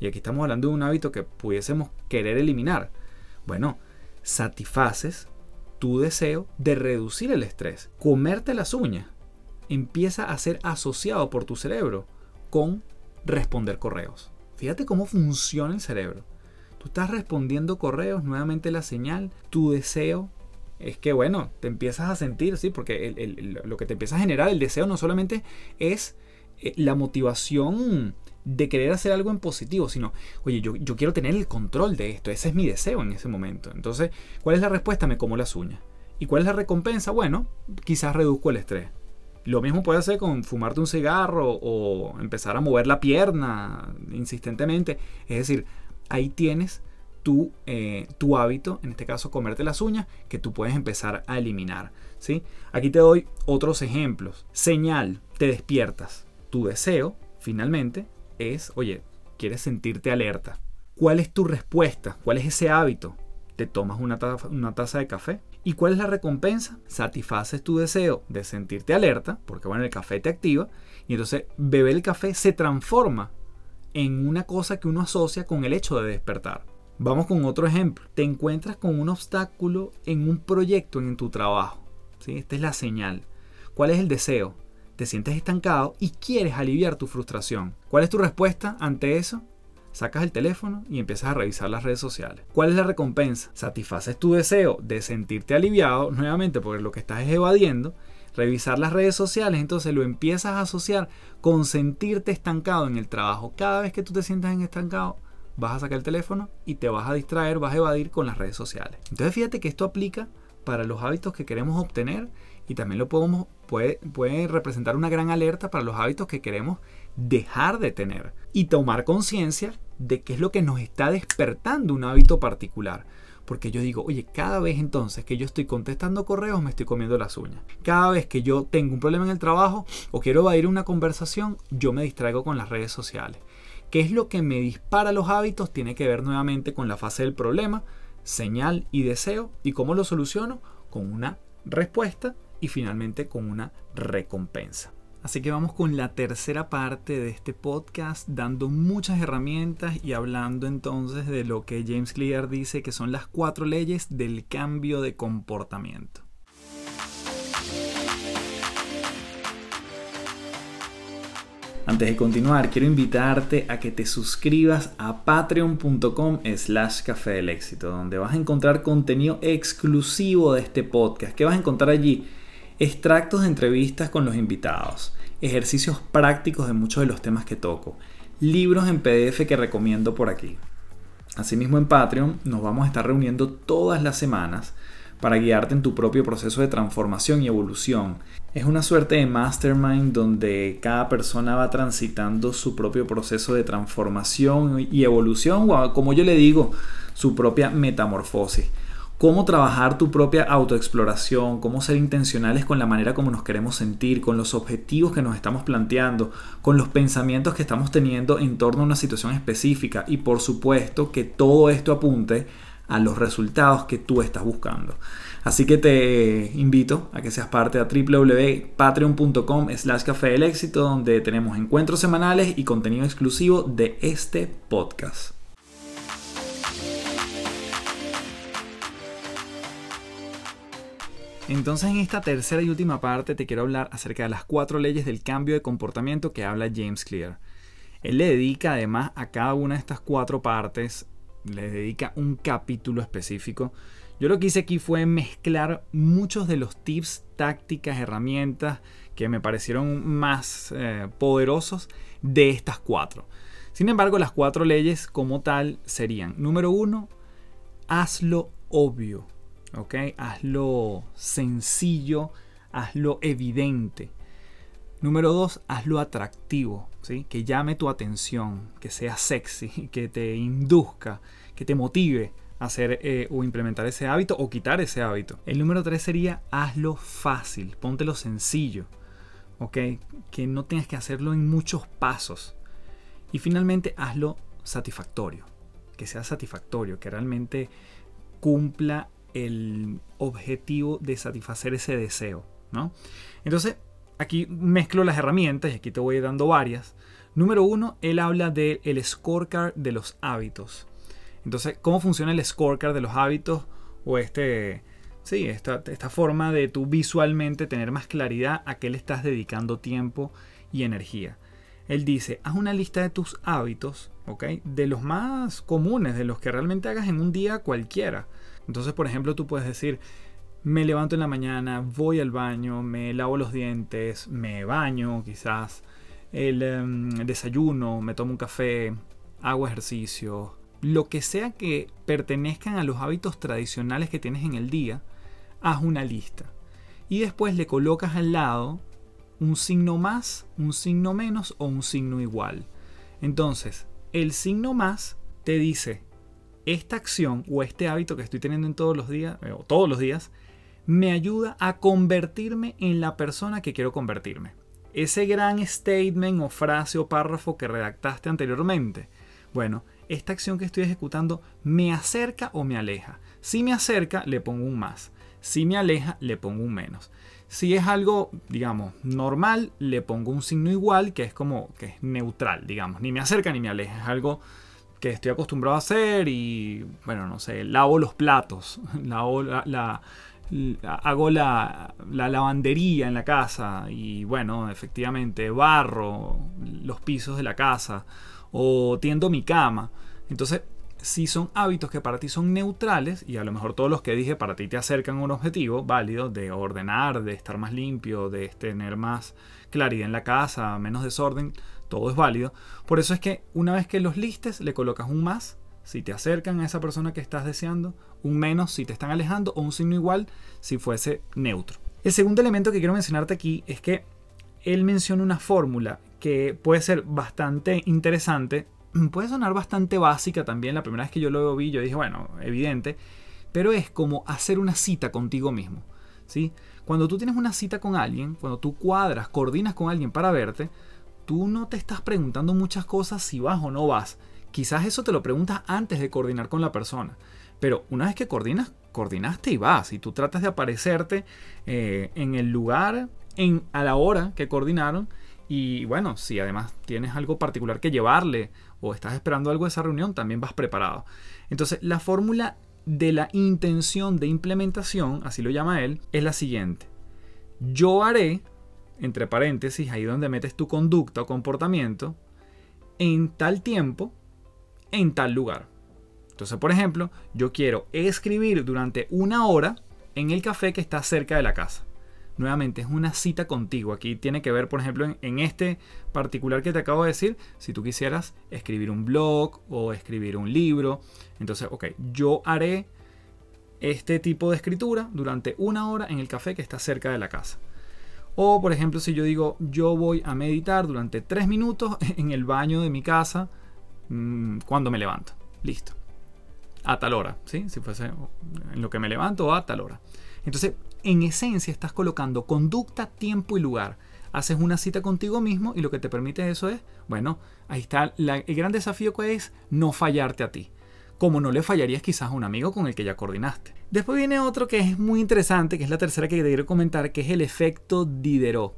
Y aquí estamos hablando de un hábito que pudiésemos querer eliminar. Bueno, satisfaces tu deseo de reducir el estrés. Comerte las uñas empieza a ser asociado por tu cerebro con responder correos. Fíjate cómo funciona el cerebro. Tú estás respondiendo correos, nuevamente la señal, tu deseo es que, bueno, te empiezas a sentir, sí, porque lo que te empieza a generar el deseo no solamente es eh, la motivación de querer hacer algo en positivo, sino, oye, yo, yo quiero tener el control de esto, ese es mi deseo en ese momento. Entonces, ¿cuál es la respuesta? Me como las uñas. ¿Y cuál es la recompensa? Bueno, quizás reduzco el estrés. Lo mismo puede hacer con fumarte un cigarro o empezar a mover la pierna insistentemente. Es decir, ahí tienes tu, eh, tu hábito, en este caso comerte las uñas, que tú puedes empezar a eliminar. ¿sí? Aquí te doy otros ejemplos. Señal, te despiertas. Tu deseo, finalmente, es, oye, quieres sentirte alerta. ¿Cuál es tu respuesta? ¿Cuál es ese hábito? Te tomas una, una taza de café. ¿Y cuál es la recompensa? Satisfaces tu deseo de sentirte alerta, porque bueno, el café te activa, y entonces beber el café se transforma en una cosa que uno asocia con el hecho de despertar. Vamos con otro ejemplo. Te encuentras con un obstáculo en un proyecto en tu trabajo. ¿sí? Esta es la señal. ¿Cuál es el deseo? Te sientes estancado y quieres aliviar tu frustración. ¿Cuál es tu respuesta ante eso? Sacas el teléfono y empiezas a revisar las redes sociales. ¿Cuál es la recompensa? Satisfaces tu deseo de sentirte aliviado, nuevamente porque lo que estás es evadiendo, revisar las redes sociales, entonces lo empiezas a asociar con sentirte estancado en el trabajo. Cada vez que tú te sientas en estancado, vas a sacar el teléfono y te vas a distraer, vas a evadir con las redes sociales. Entonces fíjate que esto aplica para los hábitos que queremos obtener y también lo podemos, puede, representar una gran alerta para los hábitos que queremos dejar de tener y tomar conciencia de qué es lo que nos está despertando un hábito particular. Porque yo digo, oye, cada vez entonces que yo estoy contestando correos me estoy comiendo las uñas. Cada vez que yo tengo un problema en el trabajo o quiero evadir una conversación, yo me distraigo con las redes sociales. ¿Qué es lo que me dispara los hábitos? Tiene que ver nuevamente con la fase del problema, señal y deseo. ¿Y cómo lo soluciono? Con una respuesta y finalmente con una recompensa. Así que vamos con la tercera parte de este podcast, dando muchas herramientas y hablando entonces de lo que James Clear dice que son las cuatro leyes del cambio de comportamiento. Antes de continuar, quiero invitarte a que te suscribas a patreon.com slash café del éxito, donde vas a encontrar contenido exclusivo de este podcast. ¿Qué vas a encontrar allí? Extractos de entrevistas con los invitados, ejercicios prácticos de muchos de los temas que toco, libros en PDF que recomiendo por aquí. Asimismo en Patreon nos vamos a estar reuniendo todas las semanas para guiarte en tu propio proceso de transformación y evolución. Es una suerte de mastermind donde cada persona va transitando su propio proceso de transformación y evolución, o como yo le digo, su propia metamorfosis cómo trabajar tu propia autoexploración, cómo ser intencionales con la manera como nos queremos sentir, con los objetivos que nos estamos planteando, con los pensamientos que estamos teniendo en torno a una situación específica y por supuesto que todo esto apunte a los resultados que tú estás buscando. Así que te invito a que seas parte de www.patreon.com slash café del éxito donde tenemos encuentros semanales y contenido exclusivo de este podcast. Entonces en esta tercera y última parte te quiero hablar acerca de las cuatro leyes del cambio de comportamiento que habla James Clear. Él le dedica además a cada una de estas cuatro partes, le dedica un capítulo específico. Yo lo que hice aquí fue mezclar muchos de los tips, tácticas, herramientas que me parecieron más eh, poderosos de estas cuatro. Sin embargo, las cuatro leyes como tal serían, número uno, hazlo obvio. ¿Ok? Hazlo sencillo, hazlo evidente. Número dos, hazlo atractivo, ¿sí? Que llame tu atención, que sea sexy, que te induzca, que te motive a hacer eh, o implementar ese hábito o quitar ese hábito. El número tres sería hazlo fácil, póntelo sencillo, ¿ok? Que no tengas que hacerlo en muchos pasos. Y finalmente, hazlo satisfactorio, que sea satisfactorio, que realmente cumpla el objetivo de satisfacer ese deseo, ¿no? Entonces, aquí mezclo las herramientas y aquí te voy dando varias. Número uno, él habla del el scorecard de los hábitos. Entonces, ¿cómo funciona el scorecard de los hábitos? O este, sí, esta, esta forma de tú visualmente tener más claridad a qué le estás dedicando tiempo y energía. él dice, haz una lista de tus hábitos, ¿ok? De los más comunes, de los que realmente hagas en un día cualquiera. Entonces, por ejemplo, tú puedes decir, me levanto en la mañana, voy al baño, me lavo los dientes, me baño quizás, el em, desayuno, me tomo un café, hago ejercicio, lo que sea que pertenezcan a los hábitos tradicionales que tienes en el día, haz una lista. Y después le colocas al lado un signo más, un signo menos o un signo igual. Entonces, el signo más te dice, esta acción o este hábito que estoy teniendo en todos los días, eh, o todos los días, me ayuda a convertirme en la persona que quiero convertirme. Ese gran statement o frase o párrafo que redactaste anteriormente. Bueno, esta acción que estoy ejecutando me acerca o me aleja. Si me acerca, le pongo un más. Si me aleja, le pongo un menos. Si es algo, digamos, normal, le pongo un signo igual, que es como que es neutral, digamos. Ni me acerca ni me aleja. Es algo que estoy acostumbrado a hacer y, bueno, no sé, lavo los platos, lavo la, hago la, la, lavandería en la casa y, bueno, efectivamente, barro los pisos de la casa o tiendo mi cama. Entonces, si son hábitos que para ti son neutrales, y a lo mejor todos los que dije para ti te acercan a un objetivo válido de ordenar, de estar más limpio, de tener más claridad en la casa, menos desorden, todo es válido. Por eso es que una vez que los listes, le colocas un más si te acercan a esa persona que estás deseando, un menos si te están alejando o un signo igual si fuese neutro. El segundo elemento que quiero mencionarte aquí es que él menciona una fórmula que puede ser bastante interesante puede sonar bastante básica también. La primera vez que yo lo vi, yo dije, bueno, evidente. Pero es como hacer una cita contigo mismo. ¿sí? Cuando tú tienes una cita con alguien, cuando tú cuadras, coordinas con alguien para verte, tú no te estás preguntando muchas cosas si vas o no vas. Quizás eso te lo preguntas antes de coordinar con la persona. Pero una vez que coordinas, coordinaste y vas. Y tú tratas de aparecerte eh, en el lugar, en, a la hora que coordinaron. Y bueno, si además tienes algo particular que llevarle o estás esperando algo de esa reunión, también vas preparado. Entonces, la fórmula de la intención de implementación, así lo llama él, es la siguiente. Yo haré, entre paréntesis, ahí donde metes tu conducta o comportamiento, en tal tiempo, en tal lugar. Entonces, por ejemplo, yo quiero escribir durante una hora en el café que está cerca de la casa nuevamente es una cita contigo. Aquí tiene que ver, por ejemplo, en, este particular que te acabo de decir, si tú quisieras escribir un blog o escribir un libro. Entonces, ok, yo haré este tipo de escritura durante una hora en el café que está cerca de la casa. O, por ejemplo, si yo digo, yo voy a meditar durante tres minutos en el baño de mi casa mm, cuando me levanto. Listo. A tal hora, ¿sí? Si fuese en lo que me levanto a tal hora. Entonces, en esencia estás colocando conducta, tiempo y lugar. Haces una cita contigo mismo y lo que te permite eso es, bueno, ahí está el gran desafío que es no fallarte a ti. Como no le fallarías quizás a un amigo con el que ya coordinaste. Después viene otro que es muy interesante, que es la tercera que te quiero comentar, que es el efecto Diderot.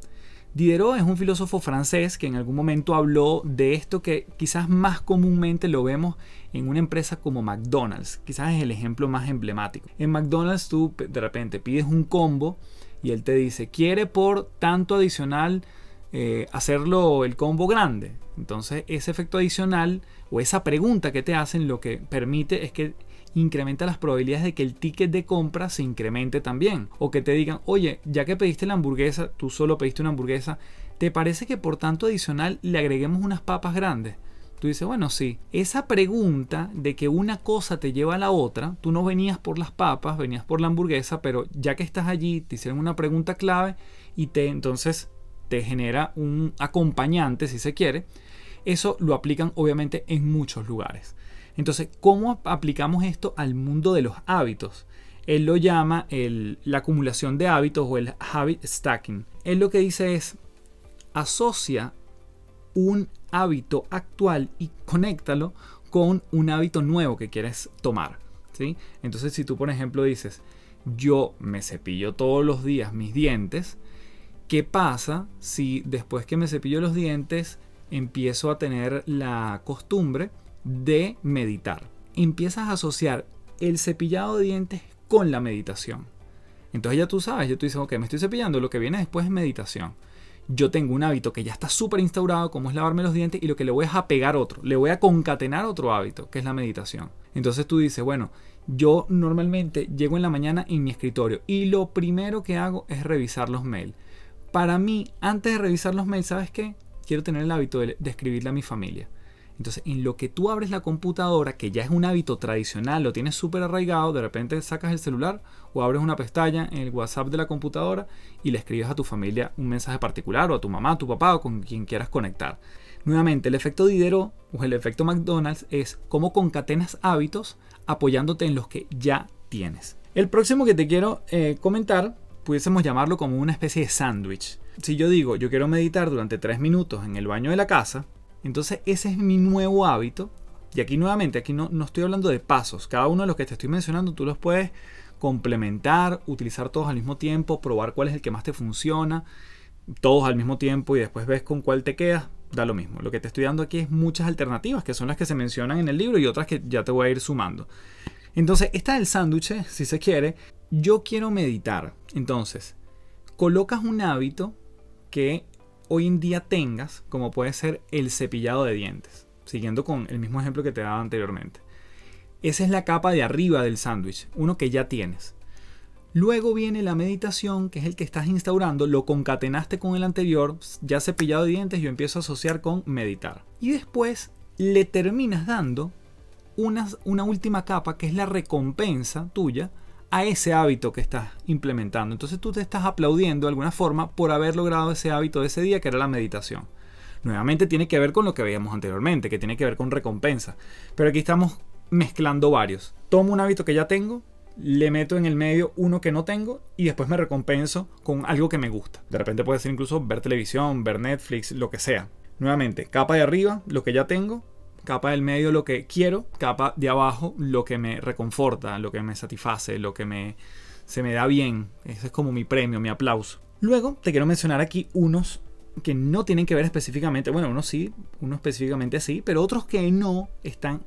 Diderot es un filósofo francés que en algún momento habló de esto que quizás más comúnmente lo vemos en una empresa como McDonald's. Quizás es el ejemplo más emblemático. En McDonald's tú de repente pides un combo y él te dice, quiere por tanto adicional eh, hacerlo el combo grande. Entonces ese efecto adicional o esa pregunta que te hacen lo que permite es que incrementa las probabilidades de que el ticket de compra se incremente también. O que te digan, oye, ya que pediste la hamburguesa, tú solo pediste una hamburguesa, ¿te parece que por tanto adicional le agreguemos unas papas grandes? Tú dices, bueno, sí, esa pregunta de que una cosa te lleva a la otra, tú no venías por las papas, venías por la hamburguesa, pero ya que estás allí, te hicieron una pregunta clave y te entonces te genera un acompañante, si se quiere. Eso lo aplican obviamente en muchos lugares. Entonces, ¿cómo aplicamos esto al mundo de los hábitos? Él lo llama la acumulación de hábitos o el habit stacking. Él lo que dice es, asocia un hábito actual y conéctalo con un hábito nuevo que quieres tomar. ¿sí? Entonces, si tú, por ejemplo, dices, yo me cepillo todos los días mis dientes, ¿qué pasa si después que me cepillo los dientes empiezo a tener la costumbre de meditar. Empiezas a asociar el cepillado de dientes con la meditación. Entonces ya tú sabes, ya tú dices, ok, me estoy cepillando, lo que viene después es meditación. yo tengo un hábito que ya está súper instaurado, como es lavarme los dientes, y lo que le voy es a pegar otro, le voy a concatenar otro hábito, que es la meditación. Entonces tú dices, bueno, yo normalmente llego en la mañana en mi escritorio y lo primero que hago es revisar los mails. Para mí, antes de revisar los mails, ¿sabes qué? Quiero tener el hábito de, escribirle a mi familia. Entonces, en lo que tú abres la computadora, que ya es un hábito tradicional, lo tienes súper arraigado, de repente sacas el celular o abres una pestaña en el WhatsApp de la computadora y le escribes a tu familia un mensaje particular o a tu mamá, a tu papá o con quien quieras conectar. Nuevamente, el efecto Diderot o el efecto McDonald's es cómo concatenas hábitos apoyándote en los que ya tienes. El próximo que te quiero eh, comentar, pudiésemos llamarlo como una especie de sándwich. Si yo digo, yo quiero meditar durante 3 minutos en el baño de la casa, entonces ese es mi nuevo hábito. Y aquí nuevamente, aquí no, no estoy hablando de pasos. Cada uno de los que te estoy mencionando tú los puedes complementar, utilizar todos al mismo tiempo, probar cuál es el que más te funciona, todos al mismo tiempo y después ves con cuál te quedas, da lo mismo. Lo que te estoy dando aquí es muchas alternativas, que son las que se mencionan en el libro y otras que ya te voy a ir sumando. Entonces, esta es el sándwich, si se quiere. Yo quiero meditar. Entonces, colocas un hábito que hoy en día tengas, como puede ser el cepillado de dientes, siguiendo con el mismo ejemplo que te daba anteriormente. Esa es la capa de arriba del sándwich, uno que ya tienes. Luego viene la meditación, que es el que estás instaurando, lo concatenaste con el anterior, ya cepillado de dientes, yo empiezo a asociar con meditar. Y después le terminas dando una, última capa, que es la recompensa tuya, a ese hábito que estás implementando. Entonces tú te estás aplaudiendo de alguna forma por haber logrado ese hábito de ese día que era la meditación. Nuevamente tiene que ver con lo que veíamos anteriormente, que tiene que ver con recompensa. Pero aquí estamos mezclando varios. Tomo un hábito que ya tengo, le meto en el medio uno que no tengo y después me recompenso con algo que me gusta. De repente puede ser incluso ver televisión, ver Netflix, lo que sea. Nuevamente, capa de arriba, lo que ya tengo, capa del medio lo que quiero, capa de abajo lo que me reconforta, lo que me satisface, lo que me, se me da bien. Ese es como mi premio, mi aplauso. Luego te quiero mencionar aquí unos que no tienen que ver específicamente, bueno, unos sí, unos específicamente sí, pero otros que no están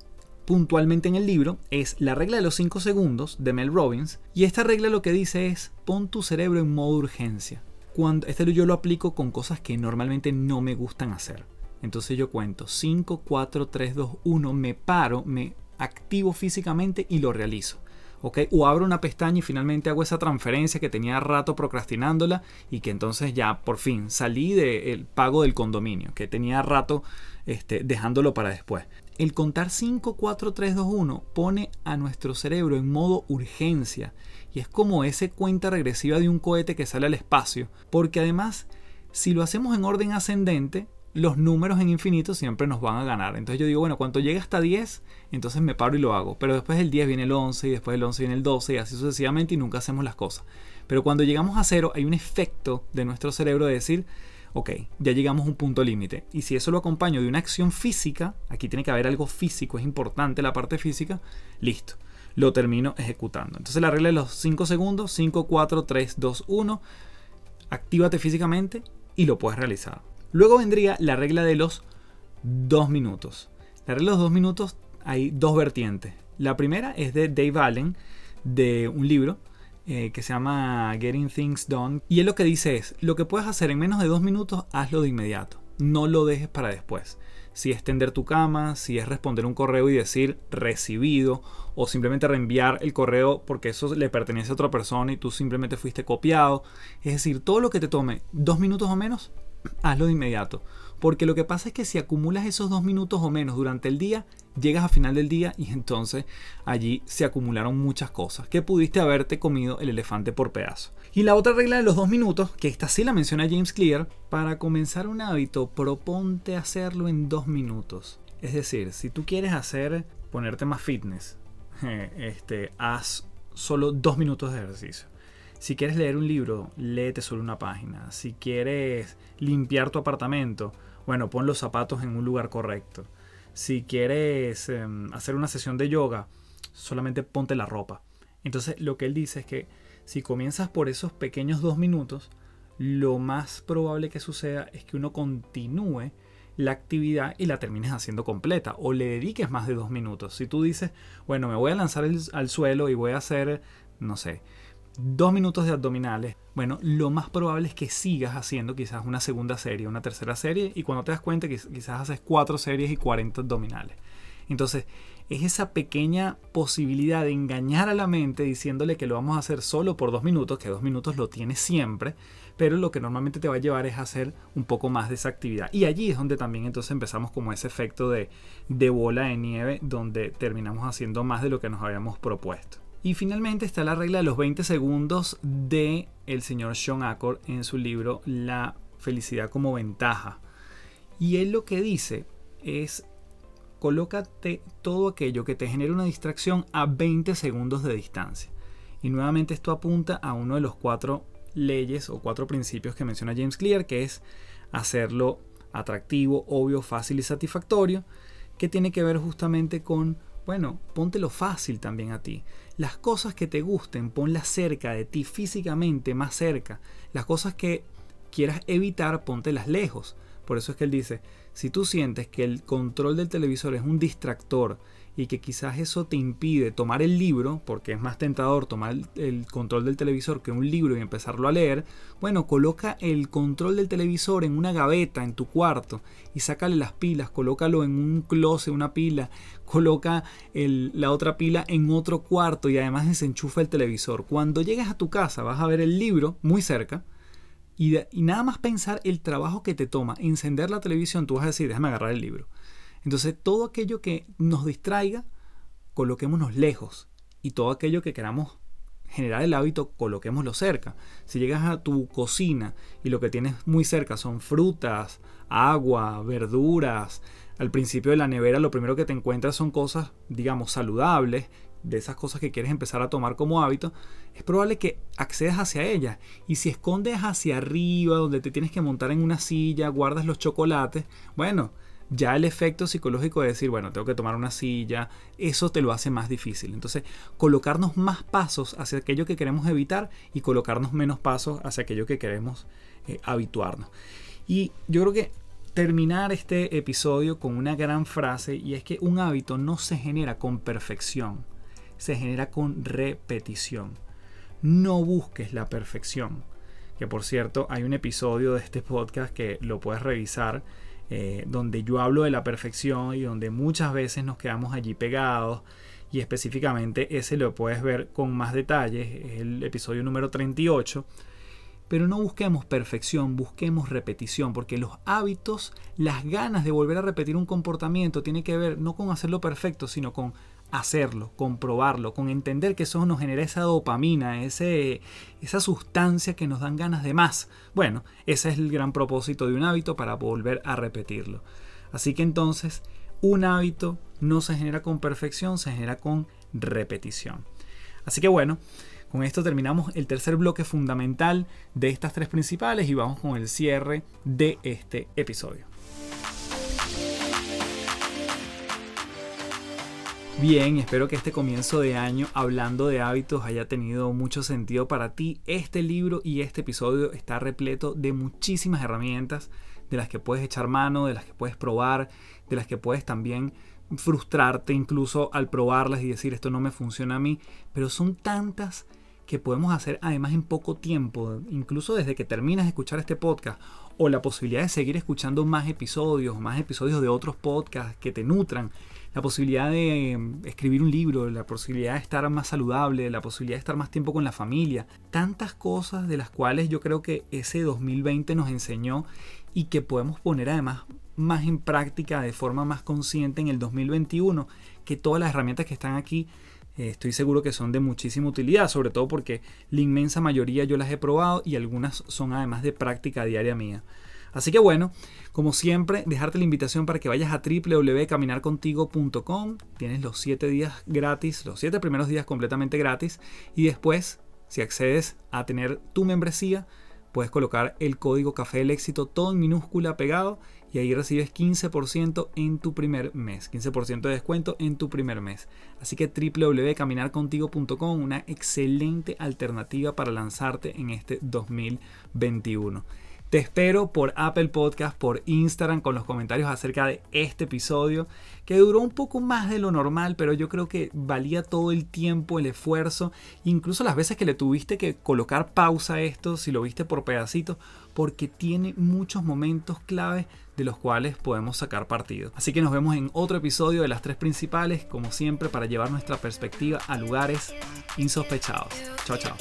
puntualmente en el libro es la regla de los 5 segundos de Mel Robbins y esta regla lo que dice es pon tu cerebro en modo urgencia. Cuando, este yo lo aplico con cosas que normalmente no me gustan hacer. Entonces yo cuento 5, 4, 3, 2, 1, me paro, me activo físicamente y lo realizo. ¿Okay? O abro una pestaña y finalmente hago esa transferencia que tenía rato procrastinándola y que entonces ya por fin salí del pago del condominio, que tenía rato este, dejándolo para después. El contar 5, 4, 3, 2, 1 pone a nuestro cerebro en modo urgencia y es como ese cuenta regresiva de un cohete que sale al espacio, porque además si lo hacemos en orden ascendente, los números en infinito siempre nos van a ganar. Entonces yo digo, bueno, cuando llegue hasta 10, entonces me paro y lo hago. Pero después del 10 viene el 11 y después del 11 viene el 12 y así sucesivamente y nunca hacemos las cosas. Pero cuando llegamos a cero hay un efecto de nuestro cerebro de decir, ok, ya llegamos a un punto límite. Y si eso lo acompaño de una acción física, aquí tiene que haber algo físico, es importante la parte física, listo. Lo termino ejecutando. Entonces la regla de los 5 segundos, 5, 4, 3, 2, 1. Actívate físicamente y lo puedes realizar. Luego vendría la regla de los dos minutos. La regla de los dos minutos hay dos vertientes. La primera es de Dave Allen, de un libro eh, que se llama Getting Things Done. Y él lo que dice es, lo que puedes hacer en menos de dos minutos, hazlo de inmediato. No lo dejes para después. Si es tender tu cama, si es responder un correo y decir recibido, o simplemente reenviar el correo porque eso le pertenece a otra persona y tú simplemente fuiste copiado. Es decir, todo lo que te tome dos minutos o menos, hazlo de inmediato. Porque lo que pasa es que si acumulas esos dos minutos o menos durante el día, llegas a final del día y entonces allí se acumularon muchas cosas que pudiste haberte comido el elefante por pedazo. Y la otra regla de los dos minutos, que esta sí la menciona James Clear, para comenzar un hábito, proponte hacerlo en dos minutos. Es decir, si tú quieres hacer, ponerte más fitness, este, haz solo dos minutos de ejercicio. Si quieres leer un libro, léete solo una página. Si quieres limpiar tu apartamento, bueno, pon los zapatos en un lugar correcto. Si quieres em, hacer una sesión de yoga, solamente ponte la ropa. Entonces lo que él dice es que si comienzas por esos pequeños dos minutos, lo más probable que suceda es que uno continúe la actividad y la termines haciendo completa o le dediques más de dos minutos. Si tú dices, bueno, me voy a lanzar al suelo y voy a hacer, no sé, dos minutos de abdominales, bueno, lo más probable es que sigas haciendo quizás una segunda serie, una tercera serie, y cuando te das cuenta quizás haces cuatro series y 40 abdominales. Entonces, es esa pequeña posibilidad de engañar a la mente diciéndole que lo vamos a hacer solo por dos minutos, que dos minutos lo tienes siempre, pero lo que normalmente te va a llevar es hacer un poco más de esa actividad. Y allí es donde también entonces empezamos como ese efecto de, de bola de nieve, donde terminamos haciendo más de lo que nos habíamos propuesto. Y finalmente está la regla de los 20 segundos de el señor Sean Accord en su libro La felicidad como ventaja. Y él lo que dice es colócate todo aquello que te genere una distracción a 20 segundos de distancia. Y nuevamente esto apunta a uno de los cuatro leyes o cuatro principios que menciona James Clear, que es hacerlo atractivo, obvio, fácil y satisfactorio, que tiene que ver justamente con, bueno, póntelo fácil también a ti. Las cosas que te gusten, ponlas cerca de ti, físicamente más cerca. Las cosas que quieras evitar, póntelas lejos. Por eso es que él dice, si tú sientes que el control del televisor es un distractor y que quizás eso te impide tomar el libro, porque es más tentador tomar el, control del televisor que un libro y empezarlo a leer, bueno, coloca el control del televisor en una gaveta en tu cuarto y sácale las pilas, colócalo en un closet, una pila, coloca la otra pila en otro cuarto y además desenchufa el televisor. Cuando llegues a tu casa vas a ver el libro muy cerca, y, nada más pensar el trabajo que te toma encender la televisión, tú vas a decir, déjame agarrar el libro. Entonces, todo aquello que nos distraiga, coloquémonos lejos. Y todo aquello que queramos generar el hábito, coloquémoslo cerca. Si llegas a tu cocina y lo que tienes muy cerca son frutas, agua, verduras, al principio de la nevera lo primero que te encuentras son cosas, digamos, saludables, de esas cosas que quieres empezar a tomar como hábito, es probable que accedas hacia ellas. Y si escondes hacia arriba, donde te tienes que montar en una silla, guardas los chocolates, bueno, ya el efecto psicológico de decir, bueno, tengo que tomar una silla, eso te lo hace más difícil. Entonces, colocarnos más pasos hacia aquello que queremos evitar y colocarnos menos pasos hacia aquello que queremos eh, habituarnos. Y yo creo que terminar este episodio con una gran frase y es que un hábito no se genera con perfección se genera con repetición. No busques la perfección. Que por cierto, hay un episodio de este podcast que lo puedes revisar, eh, donde yo hablo de la perfección y donde muchas veces nos quedamos allí pegados. Y específicamente ese lo puedes ver con más detalles, es el episodio número 38. Pero no busquemos perfección, busquemos repetición, porque los hábitos, las ganas de volver a repetir un comportamiento, tiene que ver no con hacerlo perfecto, sino con hacerlo, comprobarlo, con entender que eso nos genera esa dopamina, ese, esa sustancia que nos dan ganas de más. Bueno, ese es el gran propósito de un hábito para volver a repetirlo. Así que entonces, un hábito no se genera con perfección, se genera con repetición. Así que bueno, con esto terminamos el tercer bloque fundamental de estas tres principales y vamos con el cierre de este episodio. Bien, espero que este comienzo de año hablando de hábitos haya tenido mucho sentido para ti. Este libro y este episodio está repleto de muchísimas herramientas de las que puedes echar mano, de las que puedes probar, de las que puedes también frustrarte incluso al probarlas y decir esto no me funciona a mí, pero son tantas que podemos hacer además en poco tiempo, incluso desde que terminas de escuchar este podcast o la posibilidad de seguir escuchando más episodios, más episodios de otros podcasts que te nutran la posibilidad de mm, escribir un libro, la posibilidad de estar más saludable, la posibilidad de estar más tiempo con la familia, tantas cosas de las cuales yo creo que ese 2020 nos enseñó y que podemos poner además más en práctica de forma más consciente en el 2021, que todas las herramientas que están aquí eh, estoy seguro que son de muchísima utilidad, sobre todo porque la inmensa mayoría yo las he probado y algunas son además de práctica diaria mía. Así que bueno, como siempre, dejarte la invitación para que vayas a www.caminarcontigo.com. Tienes los 7 días gratis, los 7 primeros días completamente gratis. Y después, si accedes a tener tu membresía, puedes colocar el código Café del Éxito todo en minúscula pegado y ahí recibes 15% en tu primer mes, 15% de descuento en tu primer mes. Así que www.caminarcontigo.com, una excelente alternativa para lanzarte en este 2021. Te espero por Apple Podcast, por Instagram con los comentarios acerca de este episodio que duró un poco más de lo normal, pero yo creo que valía todo el tiempo, el esfuerzo, incluso las veces que le tuviste que colocar pausa a esto, si lo viste por pedacitos, porque tiene muchos momentos claves de los cuales podemos sacar partido. Así que nos vemos en otro episodio de las tres principales, como siempre, para llevar nuestra perspectiva a lugares insospechados. Chao, chao.